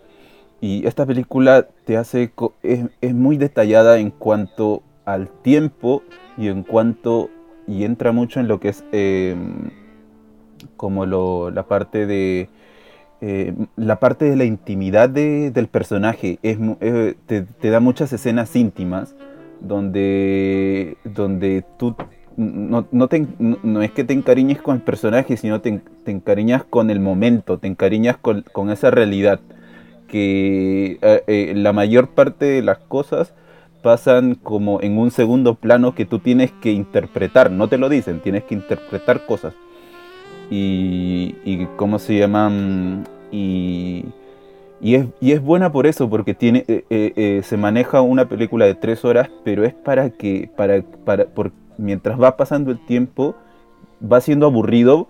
Y esta película te hace es, es muy detallada en cuanto al tiempo y en cuanto y entra mucho en lo que es eh, como lo- la parte de eh, la parte de la intimidad de- del personaje es, eh, te, te da muchas escenas íntimas donde donde tú no, no, es que te encariñes con el personaje sino te, en- te encariñas con el momento te encariñas con, con esa realidad que eh, eh, la mayor parte de las cosas pasan como en un segundo plano que tú tienes que interpretar, no te lo dicen, tienes que interpretar cosas. y, y ¿cómo se llaman? Y, y, es, y es buena por eso, porque tiene, eh, se maneja una película de tres horas, pero es para que, para, para, mientras va pasando el tiempo, va siendo aburrido,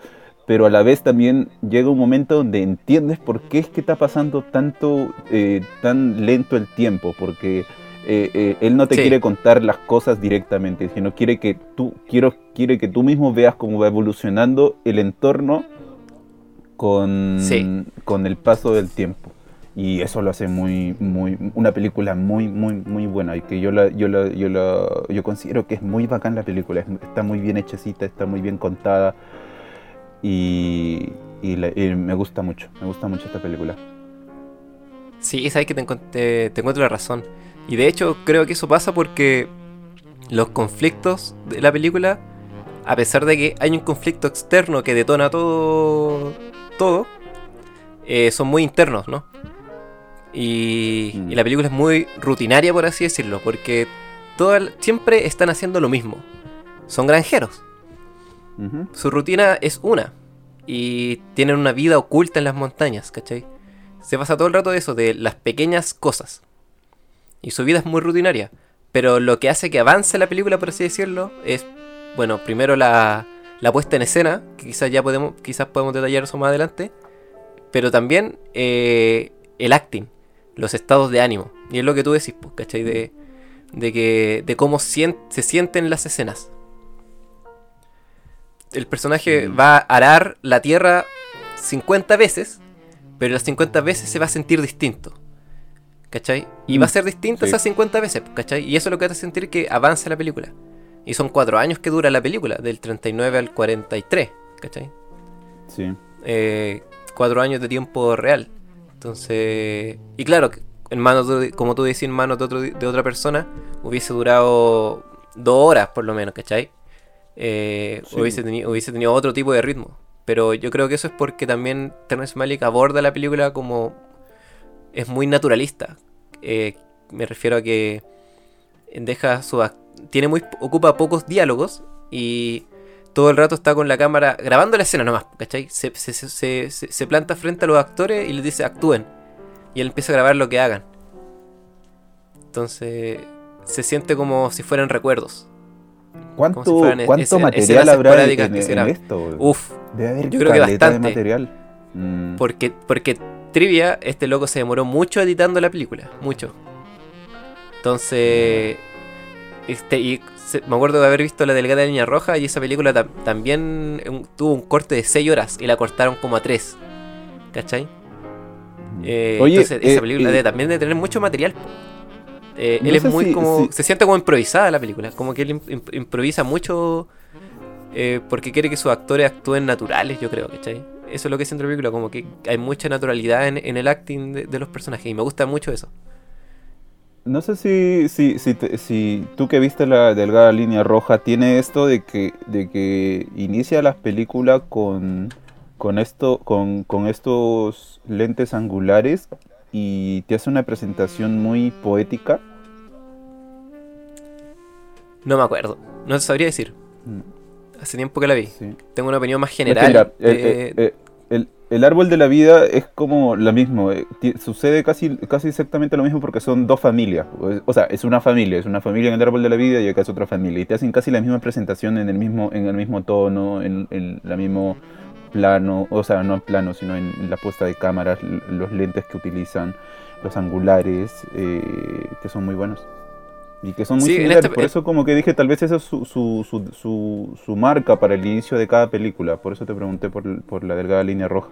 pero a la vez también llega un momento donde entiendes por qué es que está pasando tanto, eh, tan lento el tiempo, porque eh, eh, él no te Sí. quiere contar las cosas directamente, sino quiere que tú, quiero, quiere que tú mismo veas cómo va evolucionando el entorno con, Sí. con el paso del tiempo. Y eso lo hace muy, muy, una película muy, muy, muy buena. Y que yo la, yo la, yo la, yo considero que es muy bacán la película. es- está muy bien hechecita, está muy bien contada. Y, y me gusta mucho, me gusta mucho esta película. Sí, sabes que te encuentro la razón. Y de hecho, creo que eso pasa porque los conflictos de la película, a pesar de que hay un conflicto externo que detona todo, todo, eh, son muy internos, ¿no? Y, Mm. y la película es muy rutinaria, por así decirlo, porque toda el- siempre están haciendo lo mismo. Son granjeros. Su rutina es una. Y tienen una vida oculta en las montañas, ¿cachai? Se pasa todo el rato de eso, de las pequeñas cosas. Y su vida es muy rutinaria. Pero lo que hace que avance la película, por así decirlo, es, bueno, primero la, la puesta en escena, que quizás ya podemos, quizás podemos detallar eso más adelante. Pero también eh, el acting, los estados de ánimo. Y es lo que tú decís, pues, ¿cachai? De, de, que, de cómo sien- se sienten las escenas. El personaje Mm. va a arar la tierra 50 veces, pero las 50 veces se va a sentir distinto. ¿Cachai? Y Mm, va a ser distinto sí. esas 50 veces, ¿cachai? Y eso es lo que hace sentir que avance la película. Y son cuatro años que dura la película, del 39 al 43, ¿cachai? Sí. eh, cuatro años de tiempo real. Entonces, y claro, en manos de- como tú decís, en manos de, otro, de otra persona, hubiese durado dos horas por lo menos, ¿cachai? Eh, Sí. hubiese, teni- hubiese tenido otro tipo de ritmo. Pero yo creo que eso es porque también Terrence Malick aborda la película como es muy naturalista. Eh, me refiero a que deja su tiene muy ocupa pocos diálogos y todo el rato está con la cámara grabando la escena nomás, ¿cachai? Se, se, se- planta frente a los actores y les dice actúen. Y él empieza a grabar lo que hagan. Entonces se siente como si fueran recuerdos. ¿Cuánto, si fueran cuánto material escenas habrá en, que en- esto? Uf, Debe haber yo creo que bastante. material. Mm. Porque, porque Trivia, este loco se demoró mucho editando la película. Mucho. Entonces. Este, y me acuerdo de haber visto La Delgada Línea Roja y esa película tam- también un- tuvo un corte de 6 horas y la cortaron como a 3. ¿Cachai? Eh, Oye, entonces esa eh, película eh, debe también de tener mucho material. Eh, No él es muy si- como. si- Se siente como improvisada la película. Como que él im- im- improvisa mucho. eh, porque quiere que sus actores actúen naturales, yo creo, ¿cachai? Eso es lo que siento en la película, como que hay mucha naturalidad en, en el acting de, de los personajes y me gusta mucho eso. No sé si, si, si, tú que viste la delgada línea roja tiene esto de que, de que inicia las películas con, con, esto, con, con estos lentes angulares y te hace una presentación muy poética. No me acuerdo, no sabría decir. Mm. Hace tiempo que la vi. Sí. Tengo una opinión más Es que general. mira, eh, de- eh, eh, el, el árbol de la vida es como lo mismo. eh, sucede casi, casi exactamente lo mismo porque son dos familias. O sea, es una familia. Es una familia en el árbol de la vida y acá es otra familia. Y te hacen casi la misma presentación en el mismo, en el mismo tono, en, en el mismo plano. O sea, no en plano, sino en, la puesta de cámaras, los lentes que utilizan, los angulares, eh, que son muy buenos. Y que son muy Sí, similares. esta- Por eso como que dije, tal vez esa es su, su, su, su, marca para el inicio de cada película. Por eso te pregunté por, por la delgada línea roja.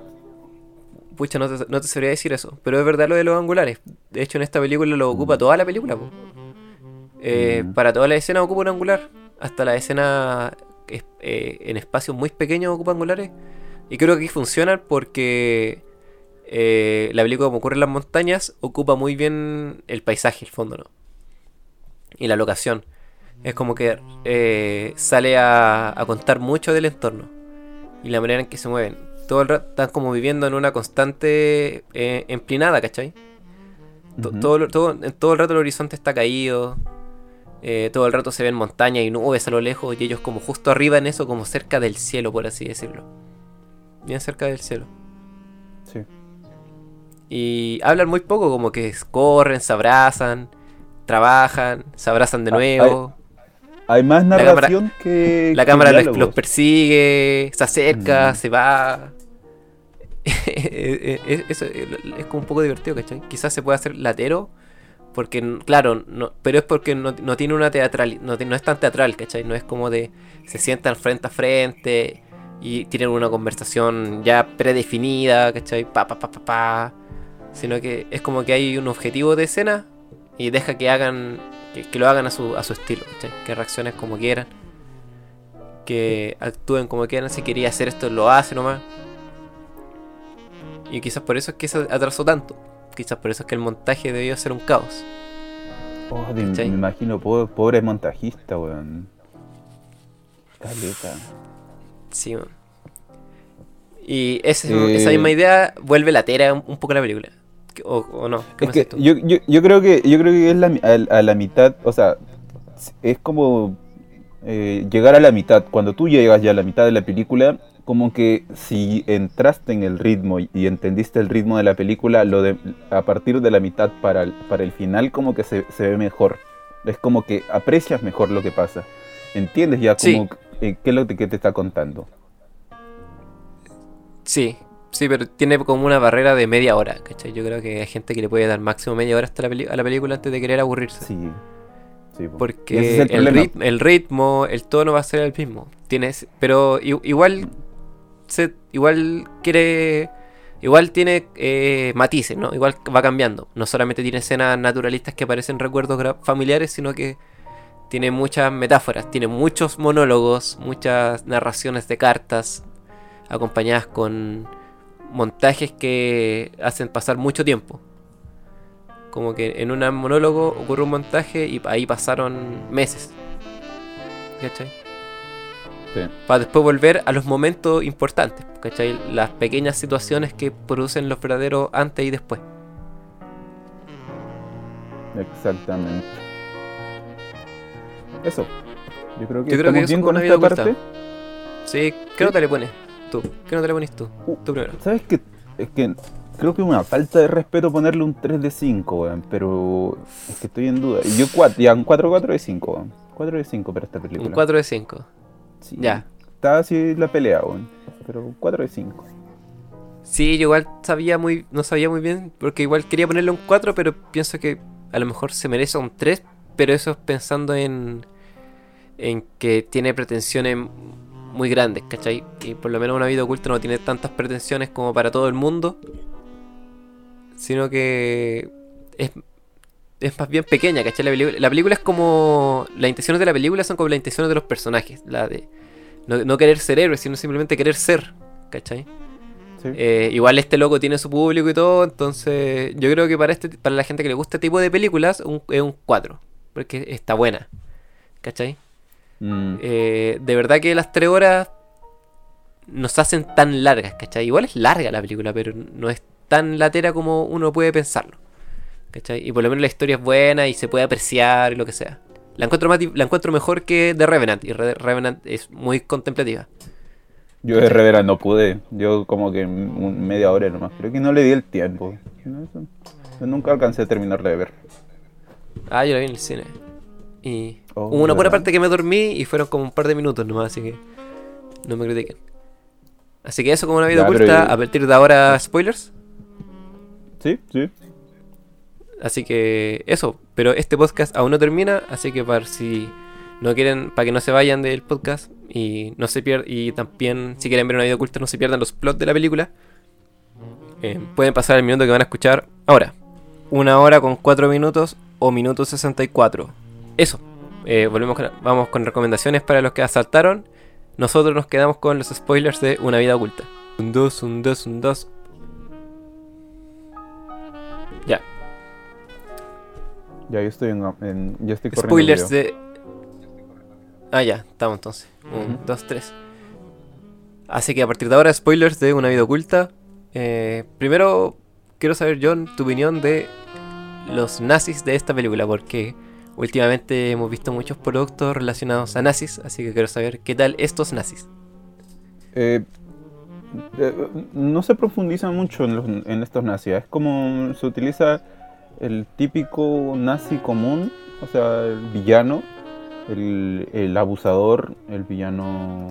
Pucha, no te, no te sabría decir eso. Pero es verdad lo de los angulares. De hecho, en esta película lo ocupa toda la película. po. Eh, Mm. Para toda la escena ocupa un angular. Hasta la escena es- eh, en espacios muy pequeños ocupa angulares. Y creo que aquí funcionan porque eh, la película, como ocurre en las montañas, ocupa muy bien el paisaje, el fondo, ¿no? Y la locación. Es como que eh, sale a, a contar mucho del entorno. Y la manera en que se mueven. Todo el rato están como viviendo en una constante eh, emplinada, ¿cachai? Todo, todo, todo el rato el horizonte está caído. eh, todo el rato se ven montañas y nubes a lo lejos. Y ellos como justo arriba en eso, como cerca del cielo, por así decirlo. bien cerca del cielo. Sí. Y hablan muy poco, como que corren, se abrazan, trabajan, se abrazan de Ah, nuevo. Hay más La cámara- narración que. La que cámara los, persigue, se acerca, Mm. se va. Eh, eh, Eso eh, es como un poco divertido, ¿cachai? Quizás se puede hacer latero, porque, claro, no, pero es porque no, no tiene una teatral, no, no es tan teatral, ¿cachai? No es como de se sientan frente a frente y tienen una conversación ya predefinida, ¿cachai? Pa, pa, pa, pa, pa. Sino que es como que hay un objetivo de escena y deja que hagan, que, que lo hagan a su, a su estilo. Que reaccionen como quieran que actúen como quieran. Si quería hacer esto, lo hace nomás. Y quizás por eso es que se atrasó tanto. Quizás por eso es que el montaje debió ser un caos. Oh, me imagino, pobre, pobre montajista, weón. Caleta. Sí, man. Y ese- Eh. esa misma idea vuelve latera un, un poco la película. ¿Qué- O, o no? ¿Qué Es que tú? yo, yo, yo creo que yo creo que es la, a, a la mitad, o sea, es como eh, llegar a la mitad. Cuando tú llegas ya a la mitad de la película, como que si entraste en el ritmo y, entendiste el ritmo de la película, lo de a partir de la mitad para el, para el final como que se, se ve mejor. Es como que aprecias mejor lo que pasa. Entiendes ya Sí. como eh, qué es lo que te está contando. Sí, sí, pero tiene como una barrera de media hora, ¿cachai? Yo creo que hay gente que le puede dar máximo media hora hasta la peli- a la película antes de querer aburrirse. Sí. Po. Porque es el, rit- el ritmo, el tono va a ser el mismo. Tienes, pero igual se, igual quiere, igual tiene eh, matices, ¿no? Igual va cambiando. No solamente tiene escenas naturalistas que parecen recuerdos familiares, sino que tiene muchas metáforas, tiene muchos monólogos, muchas narraciones de cartas, acompañadas con montajes que hacen pasar mucho tiempo. Como que en un monólogo ocurre un montaje y ahí pasaron meses. ¿Cachai? Sí. Para después volver a los momentos importantes. ¿Cachai? Las pequeñas situaciones que producen los verdaderos antes y después. Exactamente. Eso. Yo creo que Yo creo que bien con esta parte. Sí, ¿qué nota le pones tú? ¿Qué nota le pones tú? Uh, Tú primero. ¿Sabes qué? Es que creo que es una falta de respeto ponerle un 3 de 5, weón. Pero es que estoy en duda. Yo 4, ya un 4, 4 de 5, weón. 4 de 5 para esta película. Un 4 de 5. Sí, ya. Está así la pelea, weón. Pero 4 de 5. Sí, yo igual sabía muy, no sabía muy bien, porque igual quería ponerle un 4, pero pienso que a lo mejor se merece un 3, pero eso es pensando en, en que tiene pretensiones muy grandes, ¿cachai? Y por lo menos una vida oculta no tiene tantas pretensiones como para todo el mundo, sino que es, es más bien pequeña, ¿cachai? La película, la película es como... Las intenciones de la película son como las intenciones de los personajes, la de no, no querer ser héroe, sino simplemente querer ser, ¿cachai? Sí. Eh, igual este loco tiene su público y todo, entonces yo creo que para este para la gente que le gusta este tipo de películas un- es un 4, porque está buena. ¿Cachai? Mm, Eh, de verdad que las 3 horas nos hacen tan largas, ¿cachai? Igual es larga la película, pero no es tan latera como uno puede pensarlo. ¿Cachai? Y por lo menos la historia es buena y se puede apreciar y lo que sea. La encuentro, más, la encuentro mejor que The Revenant, y Re- Revenant es muy contemplativa. Yo de Revera no pude. Yo como que un- media hora nomás. Creo que no le di el tiempo. Yo nunca alcancé a terminar de ver. Ah, yo la vi en el cine. Y Oh, hubo una buena parte que me dormí y fueron como un par de minutos nomás, así que no me critiquen. Así que eso como una vida Ya, oculta, yo- a partir de ahora spoilers. Sí, sí. Así que eso, pero este podcast aún no termina, así que para si no quieren, para que no se vayan del podcast y no se pierdan, y también si quieren ver una vida oculta no se pierdan los plots de la película, eh, pueden pasar el minuto que van a escuchar ahora. Una hora con 4 minutos o minuto 64. Eso. Eh, volvemos con- vamos con recomendaciones para los que asaltaron. Nosotros nos quedamos con los spoilers de Una vida oculta. Un 2, un 2, un 2. Ya. Ya yo estoy en, en- ya estoy corriendo. Spoilers video. de. Ah, ya, estamos entonces. Un, Ujú. dos, tres. Así que a partir de ahora, spoilers de una vida oculta. Eh, primero, quiero saber, John, tu opinión de los nazis de esta película, porque últimamente hemos visto muchos productos relacionados a nazis, así que quiero saber qué tal estos nazis. Eh, eh, no se profundiza mucho en, los- en estos nazis. Es como se utiliza el típico nazi común, o sea, el villano, el, el abusador, el villano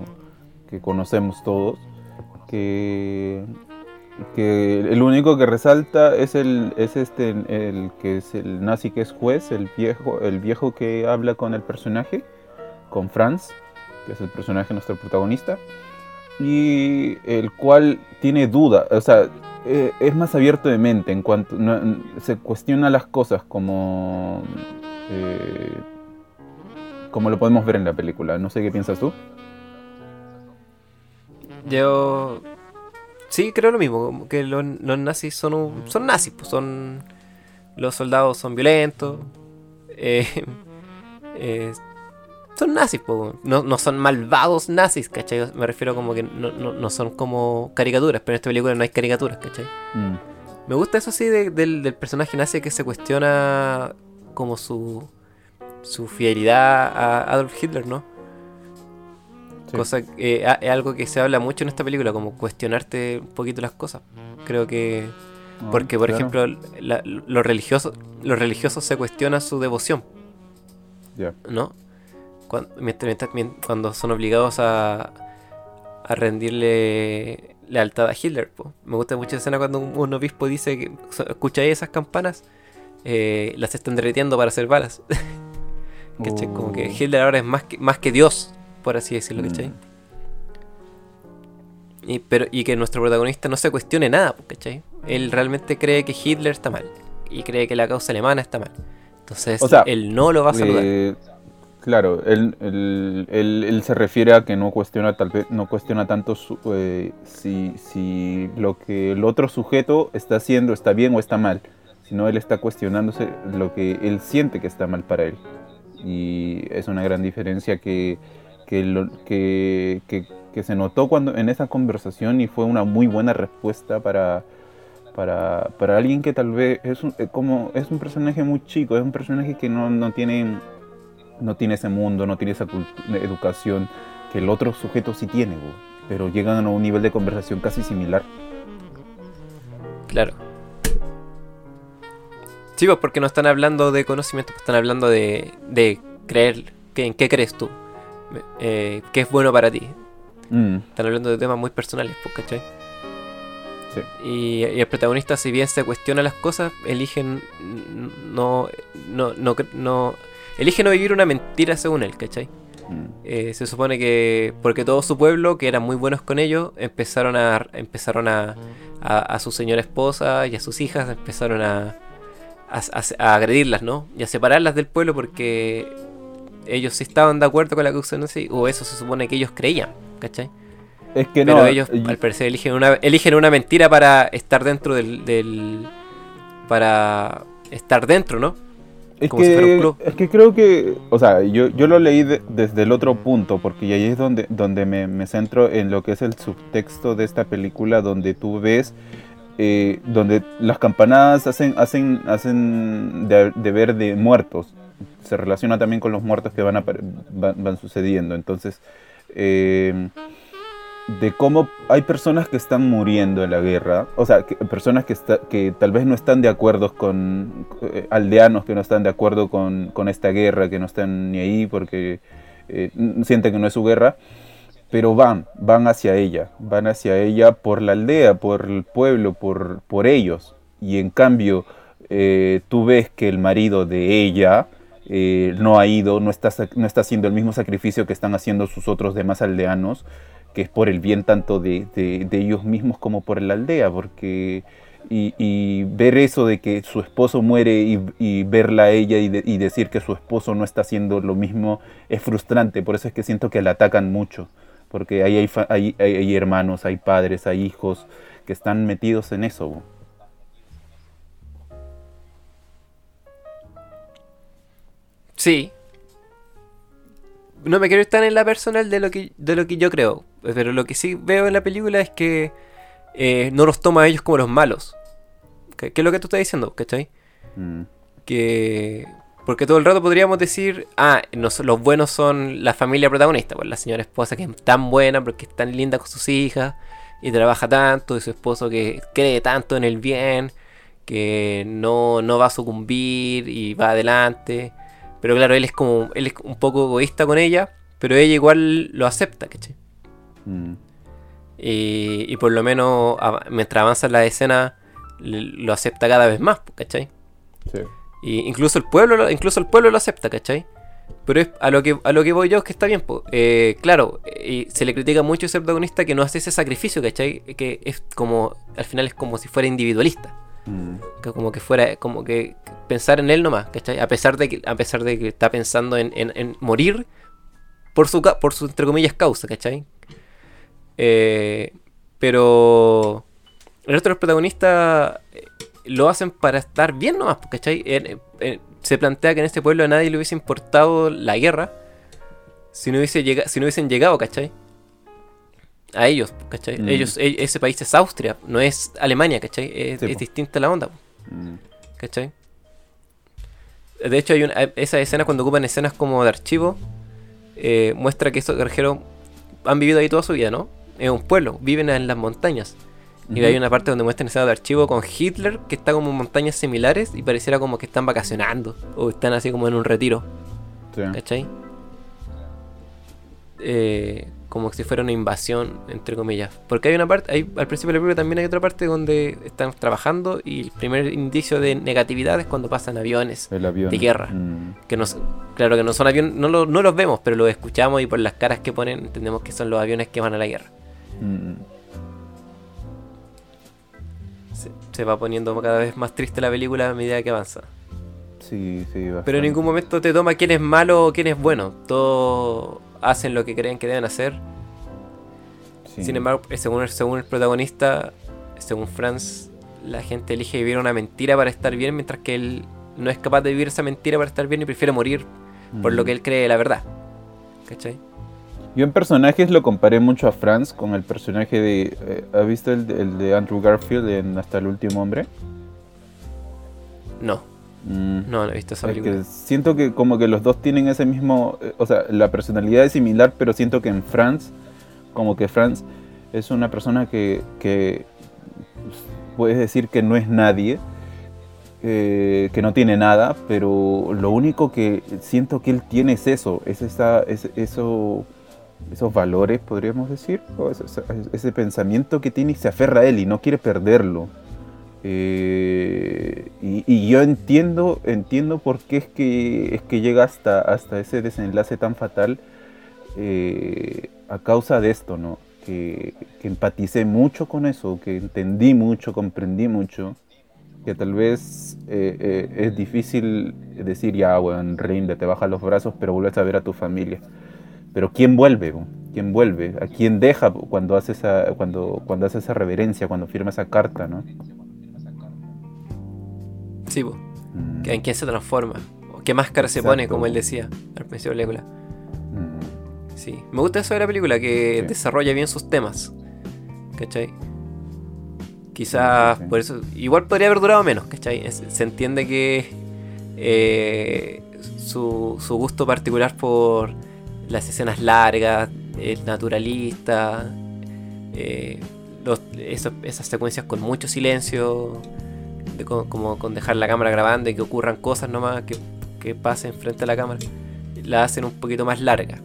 que conocemos todos, que, que el único que resalta es el es este el que es el nazi que es juez, el viejo el viejo que habla con el personaje, con Franz, que es el personaje nuestro protagonista y el cual tiene duda, o sea, eh, es más abierto de mente en cuanto se cuestiona las cosas como eh, como lo podemos ver en la película. No sé qué piensas tú. Yo. Sí, creo lo mismo. Que los, los nazis son, un- son nazis, pues son. Los soldados son violentos. eh, eh, son nazis, pues. No, no son malvados nazis, ¿cachai? Me refiero como que no, no- no son como caricaturas, pero en esta película no hay caricaturas, ¿cachai? Mm, Me gusta eso sí de- del, del personaje nazi que se cuestiona como su, su fidelidad a Adolf Hitler, ¿no? Sí. Cosa que eh, es algo que se habla mucho en esta película, como cuestionarte un poquito las cosas. Creo que Ah, porque por claro. ejemplo la- los religiosos los religiosos se cuestionan su devoción, Ya. ¿no? Cuando, mientras- mientras- mien- cuando son obligados a, a rendirle lealtad a Hitler. po. Me gusta mucho esa escena cuando un, un obispo dice que escucháis esas campanas, eh, las están derritiendo para hacer balas. Como que Oh. Hitler ahora es más que, más que Dios, por así decirlo, ¿cachai? Mm. Y, pero, y que nuestro protagonista no se cuestione nada, pues, ¿cachai? Él realmente cree que Hitler está mal. Y cree que la causa alemana está mal. Entonces, O sea, él no lo va a saludar. Eh, claro, él, él- él- él se refiere a que no cuestiona tal vez no cuestiona tanto su- eh, si, si lo que el otro sujeto está haciendo está bien o está mal, sino él está cuestionándose lo que él siente que está mal para él. Y es una gran diferencia que, que, que- que- se notó cuando en esa conversación y fue una muy buena respuesta para, para, para alguien que tal vez es un, eh, como es un personaje muy chico, es un personaje que no, no tiene no tiene ese mundo, no tiene esa educación que el otro sujeto sí tiene, pero llegan a un nivel de conversación casi similar. Claro. Sí, porque no están hablando de conocimiento, están hablando de, de creer. ¿En qué crees tú? Eh, ¿Qué es bueno para ti? Mm, Están hablando de temas muy personales, pues, ¿cachai? sí. Y, y el protagonista, si bien se cuestiona las cosas, eligen no, no, no, no, elige no vivir una mentira según él, ¿cachai? Mm, Eh, se supone que porque todo su pueblo, que eran muy buenos con ellos, empezaron a empezaron a, a, a su señora esposa y a sus hijas empezaron a- a agredirlas, ¿no? Y a separarlas del pueblo porque ellos sí estaban de acuerdo con la nazi, o eso se supone que ellos creían, ¿cachai? Es que Pero no, ellos y- al parecer eligen una, eligen una mentira para estar dentro del, del- para estar dentro, ¿no? es, como si fuera un que, club. es que creo que, o sea, yo, yo lo leí de- desde el otro punto, porque ahí es donde, donde me, me centro en lo que es el subtexto de esta película, donde tú ves, eh, donde las campanadas hacen, hacen, hacen de, de ver de muertos. Se relaciona también con los muertos que van, apare- van, sucediendo. Entonces, eh, de cómo hay personas que están muriendo en la guerra, o sea, personas que, está- que tal vez no están de acuerdo con, eh, aldeanos que no están de acuerdo con, con esta guerra, que no están ni ahí porque eh, sienten que no es su guerra, pero van, van hacia ella, van hacia ella por la aldea, por el pueblo, por, por ellos. Y en cambio, eh, tú ves que el marido de ella eh, no ha ido, no está, no está haciendo el mismo sacrificio que están haciendo sus otros demás aldeanos, que es por el bien tanto de, ellos mismos como por la aldea, porque y, y ver eso de que su esposo muere y, verla a ella y, de- y decir que su esposo no está haciendo lo mismo es frustrante, por eso es que siento que la atacan mucho, porque ahí hay hermanos, hay padres, hay hijos que están metidos en eso. Sí. No me quiero estar en la personal de lo que, de lo que yo creo. Pero lo que sí veo en la película es que eh, no los toma a ellos como los malos. ¿Qué, qué es lo que tú estás diciendo? ¿Cachai? Mm, Que. Porque todo el rato podríamos decir, ah, no son- los buenos son la familia protagonista, pues la señora esposa que es tan buena porque es tan linda con sus hijas y trabaja tanto, y su esposo que cree tanto en el bien, que no, no va a sucumbir y va adelante. Pero claro, él es como, él es un poco egoísta con ella, pero ella igual lo acepta, ¿cachai? Mm, Y, y por lo menos mientras avanza la escena lo acepta cada vez más, ¿cachai? sí. Y incluso el pueblo, lo- incluso el pueblo lo acepta, ¿cachai? Pero es a lo que a lo que voy yo es que está bien. Eh, claro, eh, y se le critica mucho a ese protagonista que no hace ese sacrificio, ¿cachai? Que es como, al final es como si fuera individualista. Que como que fuera, como que pensar en él nomás, ¿cachai? A pesar de que, a pesar de que está pensando en, en- morir por su, por su, entre comillas, causa, ¿cachai? Eh, pero el resto de los protagonistas eh, lo hacen para estar bien nomás, ¿cachai? En- en- se plantea que en este pueblo a nadie le hubiese importado la guerra si no, hubiese llega, si no hubiesen llegado, ¿cachai? A ellos, ¿cachai? Mm. Ellos, e- ese país es Austria, no es Alemania, ¿cachai? Es, Sí, es distinta la onda. mm, ¿Cachai? De hecho, hay una, esa escena cuando ocupan escenas como de archivo, eh, muestra que esos granjeros han vivido ahí toda su vida, ¿no? Es un pueblo, viven en las montañas. Y hay una parte donde muestran escenas de archivo con Hitler, que está como en montañas similares y pareciera como que están vacacionando, o están así como en un retiro, sí. ¿cachai? Eh, como si fuera una invasión, entre comillas. Porque hay una parte, hay, al principio de la película también hay otra parte donde están trabajando y el primer indicio de negatividad es cuando pasan aviones avión. de guerra. Mm, que no, s- claro que no son aviones, no, lo- no los vemos, pero los escuchamos y por las caras que ponen entendemos que son los aviones que van a la guerra. mm, Se, se va poniendo cada vez más triste la película a medida que avanza. sí, sí. Pero bastante. en ningún momento te toma quién es malo o quién es bueno. Todos hacen lo que creen que deben hacer. Sí. Sin embargo, eh, según el, según el protagonista, según Franz, la gente elige vivir una mentira para estar bien, mientras que él no es capaz de vivir esa mentira para estar bien y prefiere morir por lo Mm. que él cree la verdad. ¿Cachai? Yo en personajes lo comparé mucho a Franz con el personaje de... eh, ¿Has visto el, de- el de Andrew Garfield en Hasta el último hombre? No, Mm. no, no he visto esa Es película. que siento que como que los dos tienen ese mismo, eh, o sea, la personalidad es similar, pero siento que en Franz, como que Franz es una persona que, que puedes decir que no es nadie, eh, que no tiene nada, pero lo único que siento que él tiene es eso, es esa, es, eso, esos valores, podríamos decir, o ese- ese pensamiento que tiene y se aferra a él y no quiere perderlo. Eh, y, yo entiendo, entiendo por qué es que, es que llega hasta, hasta ese desenlace tan fatal eh, a causa de esto, ¿no? Que, empaticé mucho con eso, que entendí mucho, comprendí mucho, que tal vez eh, eh, es difícil decir, ya, weón, rinde, te baja los brazos, pero vuelves a ver a tu familia. Pero ¿quién vuelve? ¿Quién vuelve? ¿A quién deja cuando hace esa, cuando, cuando hace esa reverencia, cuando firma esa carta, ¿no? Sí, po. Mm, ¿En quién se transforma? ¿O ¿Qué máscara se pone, como él decía al principio de la película? mm. Sí. Me gusta eso de la película, que Sí. desarrolla bien sus temas. ¿Cachai? Quizás Sí, por eso. Igual podría haber durado menos, ¿cachai? Es- se entiende que eh, su, su gusto particular por las escenas largas, el naturalista, eh, los- esas secuencias con mucho silencio, de co- como con dejar la cámara grabando y que ocurran cosas nomás que, que pasen frente a la cámara, la hacen un poquito más larga.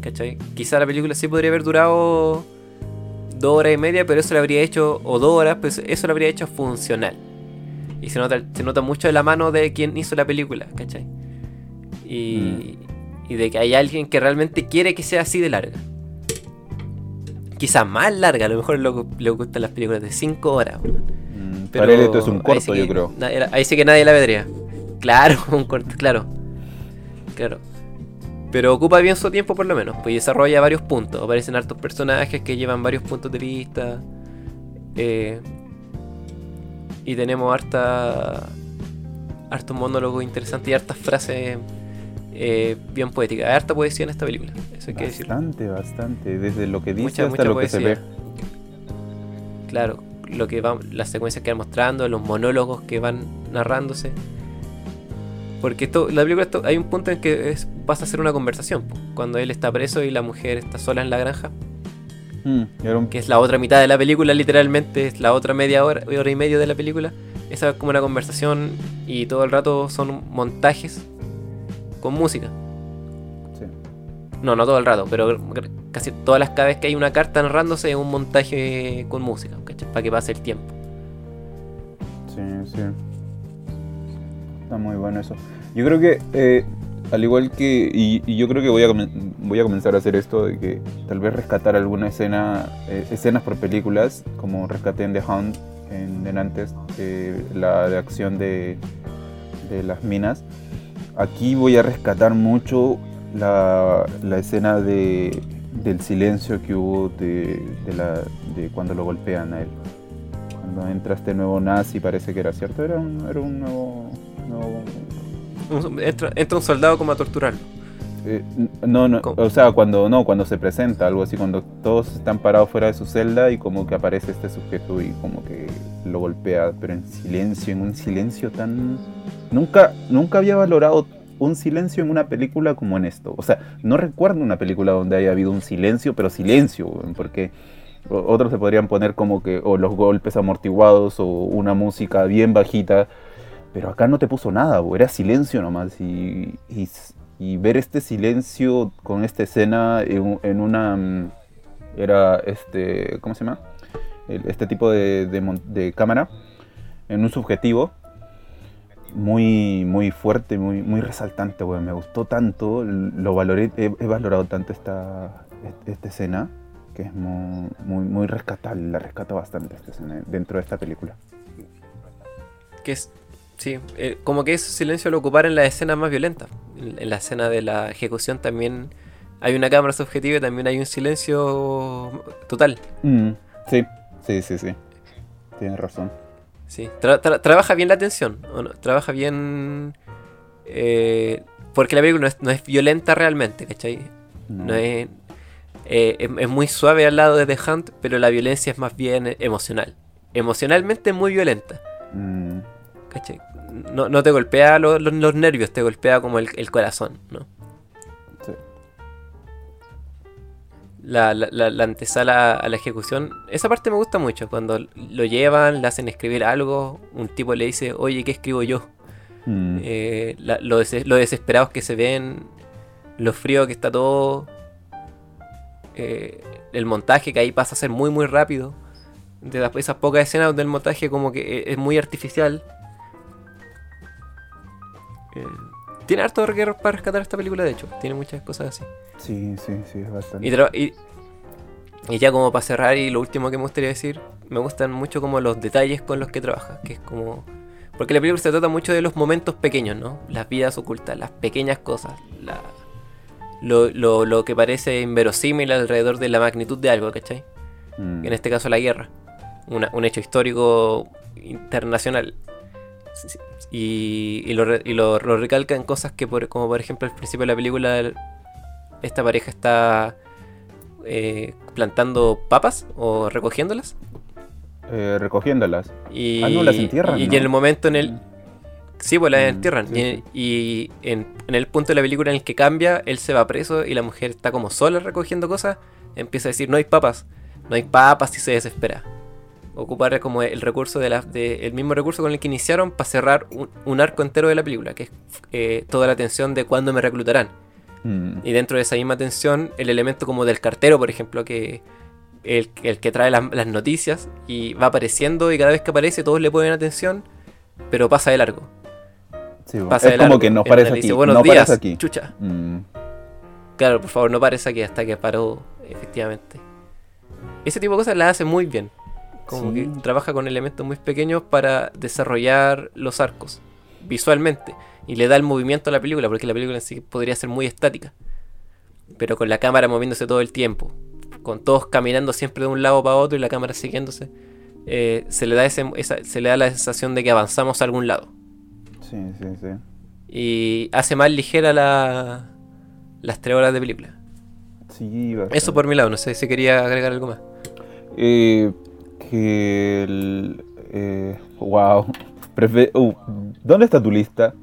¿Cachai? Quizá la película sí podría haber durado dos horas y media, pero eso lo habría hecho, o dos horas, pues eso lo habría hecho funcional. Y se nota, se nota mucho de la mano de quien hizo la película, ¿cachai? Y, y de que hay alguien que realmente quiere que sea así de larga. Quizás más larga, a lo mejor lo- le gustan las películas de 5 horas. Mm, Pero Para él esto es un corto, sí que yo creo. na- ahí sí que nadie la vendría. Claro, un corto, claro. Claro. Pero ocupa bien su tiempo por lo menos, pues desarrolla varios puntos. Aparecen hartos personajes que llevan varios puntos de vista. eh, y tenemos harta. hartos monólogos interesantes y hartas frases eh, bien poéticas. Hay harta poesía en esta película, eso hay que decirlo. Bastante, bastante. Desde lo que dice Mucha, hasta mucha lo que se ve. poesía. Claro, lo que va, las secuencias que van mostrando, los monólogos que van narrándose. Porque esto, la película esto- hay un punto en que es, pasa a ser una conversación. Cuando él está preso y la mujer está sola en la granja. Mm, un- que es la otra mitad de la película, literalmente, es la otra media hora, hora y media de la película. Esa es como una conversación y todo el rato son montajes con música. No, no todo el rato, pero casi todas las cada vez que hay una carta narrándose es un montaje con música, ¿cachai? Para que pase el tiempo. Sí, sí. Está muy bueno eso. Yo creo que, eh, al igual que. Y, yo creo que voy a, voy a comenzar a hacer esto de que tal vez rescatar alguna escena, eh, escenas por películas, como rescaté en The Hound en Denantes, eh, la de acción de, de las minas. Aquí voy a rescatar mucho la, la escena de, del silencio que hubo de, de la, de cuando lo golpean a él cuando entra este nuevo nazi, parece que era cierto, era un, era un nuevo... nuevo- entra, entra un soldado como a torturarlo. eh, no, no, o sea, cuando no, cuando se presenta, algo así, cuando todos están parados fuera de su celda y como que aparece este sujeto y como que lo golpea, pero en silencio, en un silencio tan... Nunca, nunca había valorado un silencio en una película como en esto. O sea, no recuerdo una película donde haya habido un silencio, pero silencio, porque otros se podrían poner como que o los golpes amortiguados o una música bien bajita, pero acá no te puso nada, bo, era silencio nomás y, y, y ver este silencio con esta escena en, en una mm, era este ¿cómo se llama? Este tipo de, de de cámara en un subjetivo muy muy fuerte, muy muy resaltante, weón. me gustó tanto, lo valoré, he, he valorado tanto esta, esta escena que es muy, muy, muy rescatable, la rescato bastante esta escena dentro de esta película. Que es. Sí, eh, como que ese silencio lo ocuparon en las escenas más violentas. En, en la escena de la ejecución también hay una cámara subjetiva y también hay un silencio total. Mm, sí, sí, sí, sí. Tienes razón. Sí, tra- tra- trabaja bien la atención, ¿o no? trabaja bien... eh, porque la película no es, no es violenta realmente, ¿cachai? No. No es, eh, es, es muy suave al lado de The Hunt, pero la violencia es más bien emocional. Emocionalmente muy violenta, Mm, ¿cachai? No, no te golpea lo- lo- los nervios, te golpea como el, el corazón, ¿no? La, la, la- la antesala a la ejecución, esa parte me gusta mucho, cuando lo llevan, le hacen escribir algo, un tipo le dice, oye, ¿qué escribo yo? Mm, Eh, la- lo, des- lo desesperados que se ven, lo frío que está todo, eh, el montaje que ahí pasa a ser muy muy rápido, de las- esas pocas escenas donde el montaje como que eh, es muy artificial. Eh, tiene harto que para rescatar esta película de hecho, tiene muchas cosas así. sí, sí, sí, es bastante. Y, tra- y- y ya como para cerrar y lo último que me gustaría decir, me gustan mucho como los detalles con los que trabaja, que es como... Porque la película se trata mucho de los momentos pequeños, ¿no? Las vidas ocultas, las pequeñas cosas, la- lo, lo- lo que parece inverosímil alrededor de la magnitud de algo, ¿cachai? Mm, En este caso la guerra, una- un hecho histórico internacional. Y, y lo, y lo- lo recalca en cosas que, por- como por ejemplo al principio de la película, el- esta pareja está eh, plantando papas o recogiéndolas. eh, recogiéndolas. Y, Ah, no, las entierran, y, en el momento en el... Sí, pues las Mm, entierran. sí. y en, en el punto de la película en el que cambia, él se va preso y la mujer está como sola recogiendo cosas, empieza a decir, no hay papas, no hay papas y se desespera. Ocupar como el recurso de la, de- el mismo recurso con el que iniciaron para cerrar un, un arco entero de la película, que es eh, toda la tensión de cuándo me reclutarán. Mm, Y dentro de esa misma tensión, el elemento como del cartero, por ejemplo, que el, el que trae las, las noticias y va apareciendo y cada vez que aparece todos le ponen atención, pero pasa de largo. sí, bueno, Pasa es de como largo. que no donde aquí. dice, Buenos no días, aquí. chucha. Mm, Claro, por favor, no pares aquí hasta que paró, efectivamente. Ese tipo de cosas las hace muy bien. Como Sí. que trabaja con elementos muy pequeños para desarrollar los arcos visualmente. Y le da el movimiento a la película, porque la película en sí podría ser muy estática. Pero con la cámara moviéndose todo el tiempo. Con todos caminando siempre de un lado para otro y la cámara siguiéndose. eh, se, le da ese- esa- se le da la sensación de que avanzamos a algún lado. sí, sí, sí. Y hace más ligera la, las tres horas de película. Sí, bastante. Eso por mi lado, no sé si quería agregar algo más. Eh, que el. Eh, wow. Prefe- uh, ¿Dónde está tu lista?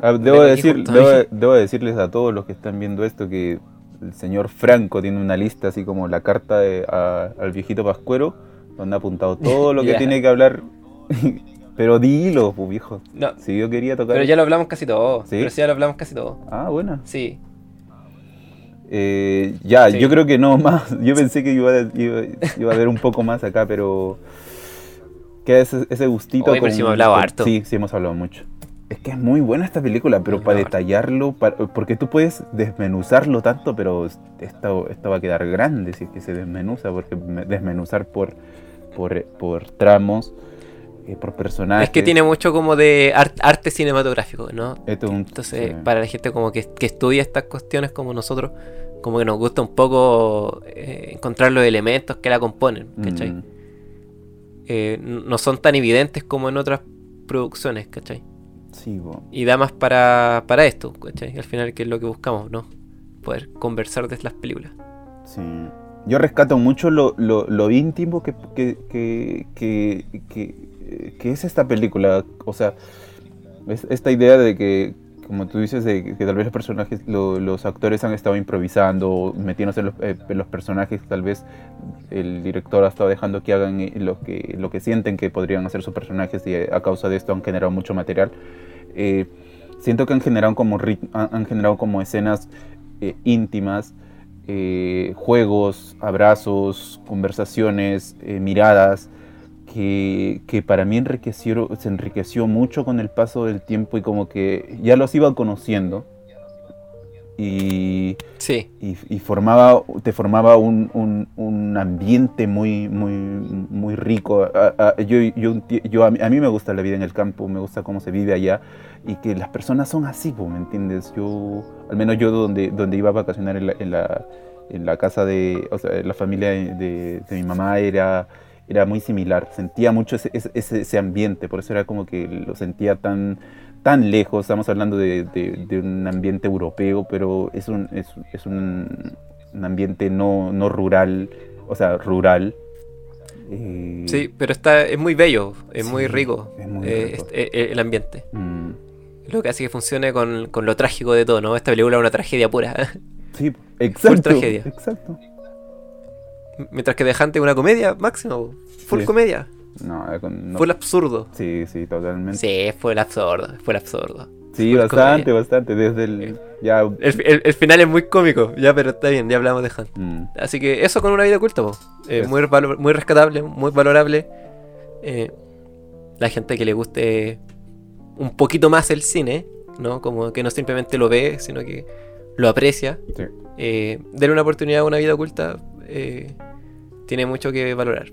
Ah, debo, decir, debo, decirles a todos los que están viendo esto que el señor Franco tiene una lista así como la carta de- a- al viejito Pascuero, donde ha apuntado todo lo que tiene que hablar. pero dilo, pues viejo. No, Si yo quería tocar. pero ya lo hablamos casi todo. ¿Sí? Pero sí, ya lo hablamos casi todo. Ah, bueno. Sí. Eh, ya, Sí. yo creo que no más. Yo pensé que iba a, iba, iba a haber un poco más acá, pero. Queda ese, ese gustito. Oye, pero sí hemos hablado harto. Sí, sí, hemos hablado mucho. Es que es muy buena esta película, pero para detallarlo, para- porque tú puedes desmenuzarlo tanto, pero esto, esto va a quedar grande si es que se desmenuza, porque me- desmenuzar por, por, por tramos, eh, por personajes. Es que tiene mucho como de ar- arte cinematográfico, ¿no? Esto es un- Entonces, sí. para la gente como que, que estudia estas cuestiones como nosotros, como que nos gusta un poco eh, encontrar los elementos que la componen, ¿cachai? Mm, Eh, no son tan evidentes como en otras producciones, ¿cachai? sí, bo. Y da más para, para esto, ¿cachai? Al final, que es lo que buscamos, ¿no? Poder conversar de las películas. Sí. Yo rescato mucho lo, lo, lo íntimo que, que, que, que, que es esta película. O sea, es esta idea de que, como tú dices, de que, tal vez los personajes, lo- los actores han estado improvisando, metiéndose en los, eh, los personajes, tal vez el director ha estado dejando que hagan eh, lo que, lo que sienten que podrían hacer sus personajes y eh, a causa de esto han generado mucho material. Eh, siento que han generado como, han, generado como escenas eh, íntimas, eh, juegos, abrazos, conversaciones, miradas, que, que para mí enriquecieron, se enriqueció mucho con el paso del tiempo y como que ya los iba conociendo y, Sí, y, y formaba, te formaba un, un- un ambiente muy, muy, muy rico. A, a- yo, yo, yo- a, mí, a mí me gusta la vida en el campo, me gusta cómo se vive allá y que las personas son así, ¿me entiendes? Yo, al menos yo donde, donde iba a vacacionar en la, en la, en la casa de, o sea, la familia de- de mi mamá era, era muy similar, sentía mucho ese, ese- ese, ambiente, por eso era como que lo sentía tan, tan lejos, estamos hablando de, de- de un ambiente europeo, pero es un, es, es un, un ambiente no, no rural, o sea, rural. eh, sí, pero está, es muy bello, es muy rico, es muy eh, rico. este- eh, el ambiente. mm, Lo que hace que funcione con, con lo trágico de todo, ¿no? Esta película es una tragedia pura. sí, exacto. tragedia. Exacto. Mientras que Dejante es una comedia máximo. Full Sí. comedia. No, eh, no- Fue el absurdo. Sí, sí, totalmente. Sí, fue el absurdo. Fue el absurdo. Sí, bastante, comedia. bastante. Desde el. Ya. El, el- el final es muy cómico, ya, pero está bien, ya hablamos de Hunt. mm, Así que eso con una vida oculta. Eh, muy, valo- muy rescatable, muy valorable. Eh, la gente que le guste un poquito más el cine, ¿no? Como que no simplemente lo ve, sino que lo aprecia. sí. Eh, darle una oportunidad a una vida oculta eh, tiene mucho que valorar.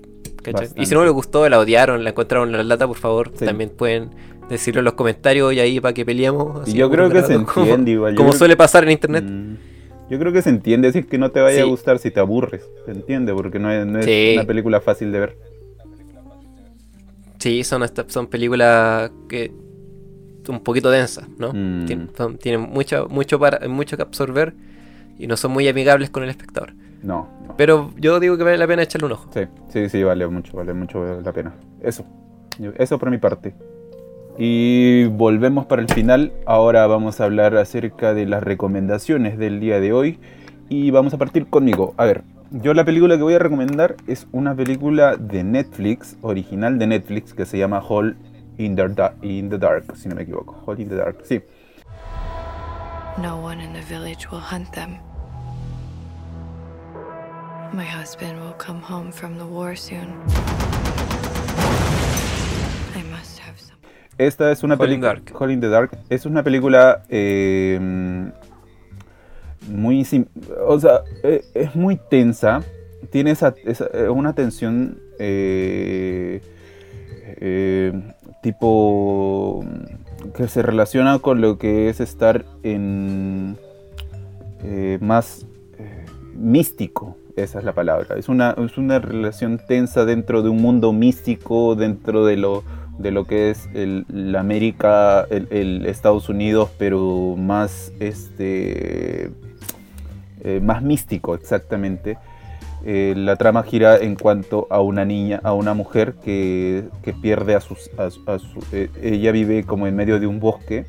Y si no les gustó, la odiaron, la encontraron en la lata, por favor, Sí. también pueden decirlo en los comentarios y ahí para que peleemos. Y así yo como creo que se como- entiende igual. yo Como creo- suele pasar en internet. Mm, Yo creo que se entiende, es que no te vaya a gustar si te aburres, se entiende, porque no es, no es Sí. una película fácil de ver. Sí, son, son películas que un poquito densas, ¿no? Mm. Tien- son- tienen mucho, mucho, para, mucho que absorber y no son muy amigables con el espectador. No, no. Pero yo digo que vale la pena echarle un ojo. Sí, sí, sí, vale mucho, vale mucho la pena. Eso, eso por mi parte. Y volvemos para el final. Ahora vamos a hablar acerca de las recomendaciones del día de hoy. Y vamos a partir conmigo. A ver, yo la película que voy a recomendar es una película de Netflix, original de Netflix, que se llama Hall in the, Da- in the Dark, si no me equivoco. Hall in the Dark, sí. No one in the village will hunt them. My husband will come home from the war soon. I must have some. Esta es una película. In the Dark. Es una película eh, muy. sim- O sea, eh, es muy tensa. Tiene esa, esa- eh, una tensión eh, eh, tipo. que se relaciona con lo que es estar en. eh, más eh, místico. Esa es la palabra. Es una, es una relación tensa dentro de un mundo místico, dentro de lo, de lo que es el, la América, el, Estados Unidos, pero más, este, eh, más místico exactamente. Eh, la trama gira en cuanto a una niña, a una mujer que, que pierde a sus... su- eh, ella vive como en medio de un bosque,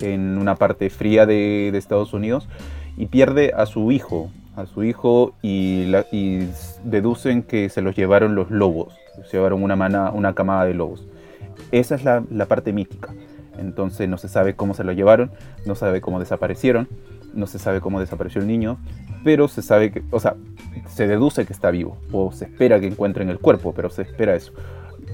en una parte fría de, de Estados Unidos, y pierde a su hijo, a su hijo y, deducen que se los llevaron los lobos, se llevaron una, mana, una camada de lobos. Esa es la, parte mítica. Entonces no se sabe cómo se lo llevaron, no se sabe cómo desaparecieron, no se sabe cómo desapareció el niño, pero se sabe que, o sea, se deduce que está vivo, o se espera que encuentren el cuerpo, pero se espera eso.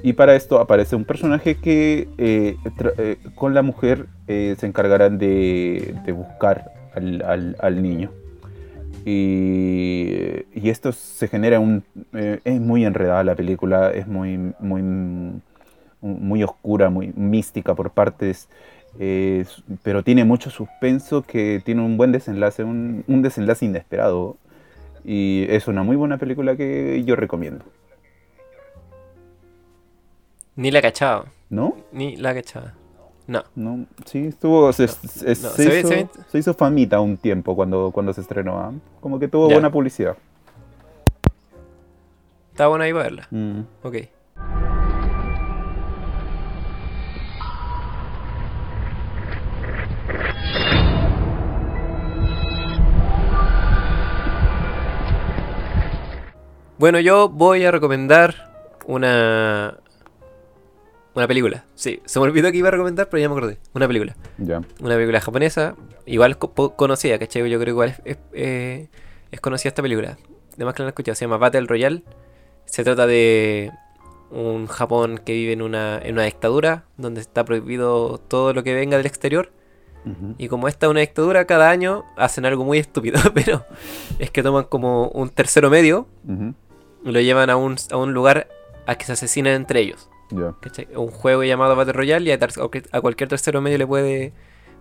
Y para esto aparece un personaje que eh, eh, con la mujer eh, se encargarán de, buscar al niño. Y, y esto se genera un... eh, es muy enredada la película, es muy, muy, muy oscura, muy mística por partes, eh, pero tiene mucho suspenso que tiene un buen desenlace, un, un desenlace inesperado. Y es una muy buena película que yo recomiendo. Ni la cachaba. ¿No? Ni la cachaba. No. No, sí, estuvo. Se, se- no, se se ve- hizo, ve- famita un tiempo cuando, cuando se estrenó. ¿ah? Como que tuvo Ya. buena publicidad. Está bueno ahí para verla. Mm. Ok. Bueno, yo voy a recomendar una una película. Sí, se me olvidó que iba a recomendar, pero ya me acordé. Una película. Ya. Una película japonesa, igual conocida, ¿cachai? Yo creo que igual es, es, eh, es conocida esta película. Además que la han escuchado, se llama Battle Royale. Se trata de un Japón que vive en una, en una dictadura, donde está prohibido todo lo que venga del exterior. Y como esta es una dictadura, cada año hacen algo muy estúpido, pero es que toman como un tercero medio y lo llevan a un, a un lugar a que se asesinen entre ellos. Un juego llamado Battle Royale y a, cualquier tercero medio le puede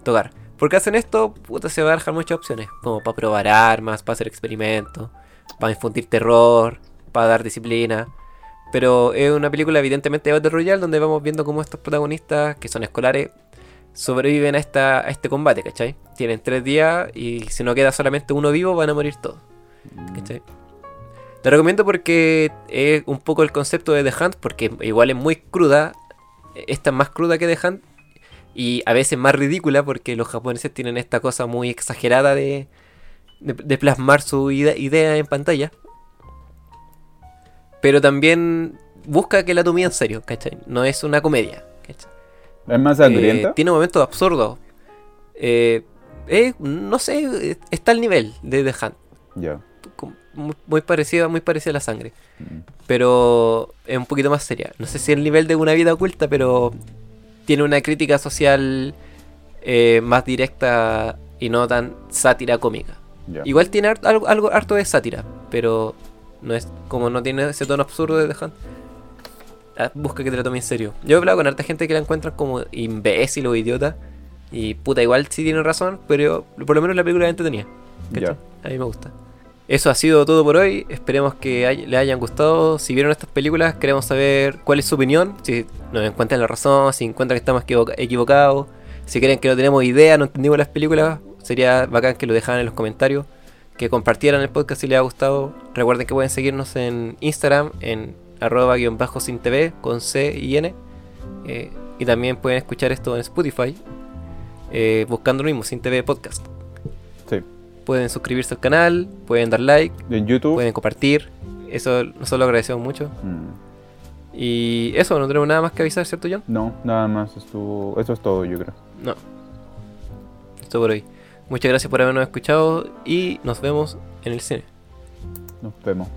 tocar. ¿Por qué hacen esto? Puta, se va a dejar muchas opciones. Como para probar armas, para hacer experimentos, para infundir terror, para dar disciplina. Pero es una película evidentemente de Battle Royale donde vamos viendo cómo estos protagonistas, que son escolares, sobreviven a, esta, a este combate, ¿cachai? Tienen tres días y si no queda solamente uno vivo van a morir todos. ¿Cachai? La recomiendo porque es un poco el concepto de The Hunt, porque igual es muy cruda. Esta es más cruda que The Hunt. Y a veces más ridícula porque los japoneses tienen esta cosa muy exagerada de, de, de plasmar su ide- idea en pantalla. Pero también busca que la tome en serio, ¿cachai? No es una comedia, ¿cachai? ¿Es más Eh, sangrienta? tiene momentos absurdos. Eh, eh, no sé, está al nivel de The Hunt Ya. Muy, muy parecida, muy parecida a la sangre. Mm. Pero es un poquito más seria. No sé si el nivel de una vida oculta, pero tiene una crítica social eh, más directa y no tan sátira cómica. Igual tiene har- algo, algo harto de sátira, pero no es como no tiene ese tono absurdo de Hunt. ah, Busca que te la tome en serio. Yo he hablado con harta gente que la encuentran como imbécil o idiota. Y puta, igual sí tienen razón, pero por lo menos la película es entretenida. ¿cachai? A mí me gusta. Eso ha sido todo por hoy. Esperemos que les hayan gustado. Si vieron estas películas, queremos saber cuál es su opinión. Si nos encuentran la razón, si encuentran que estamos equivoca- equivocados. Si creen que no tenemos idea, no entendimos las películas, sería bacán que lo dejaran en los comentarios. Que compartieran el podcast si les ha gustado. Recuerden que pueden seguirnos en Instagram, en arroba guion bajo sin con C y N. Eh, y también pueden escuchar esto en Spotify, eh, buscando lo mismo, sin TV Podcast. Sí. Pueden suscribirse al canal, pueden dar like, En YouTube. pueden compartir. Eso nosotros lo agradecemos mucho. Mm. Y eso, no tenemos nada más que avisar, ¿cierto, John? No, nada más. Estuvo... Eso es todo, yo creo. No. Esto por hoy. Muchas gracias por habernos escuchado y nos vemos en el cine. Nos vemos.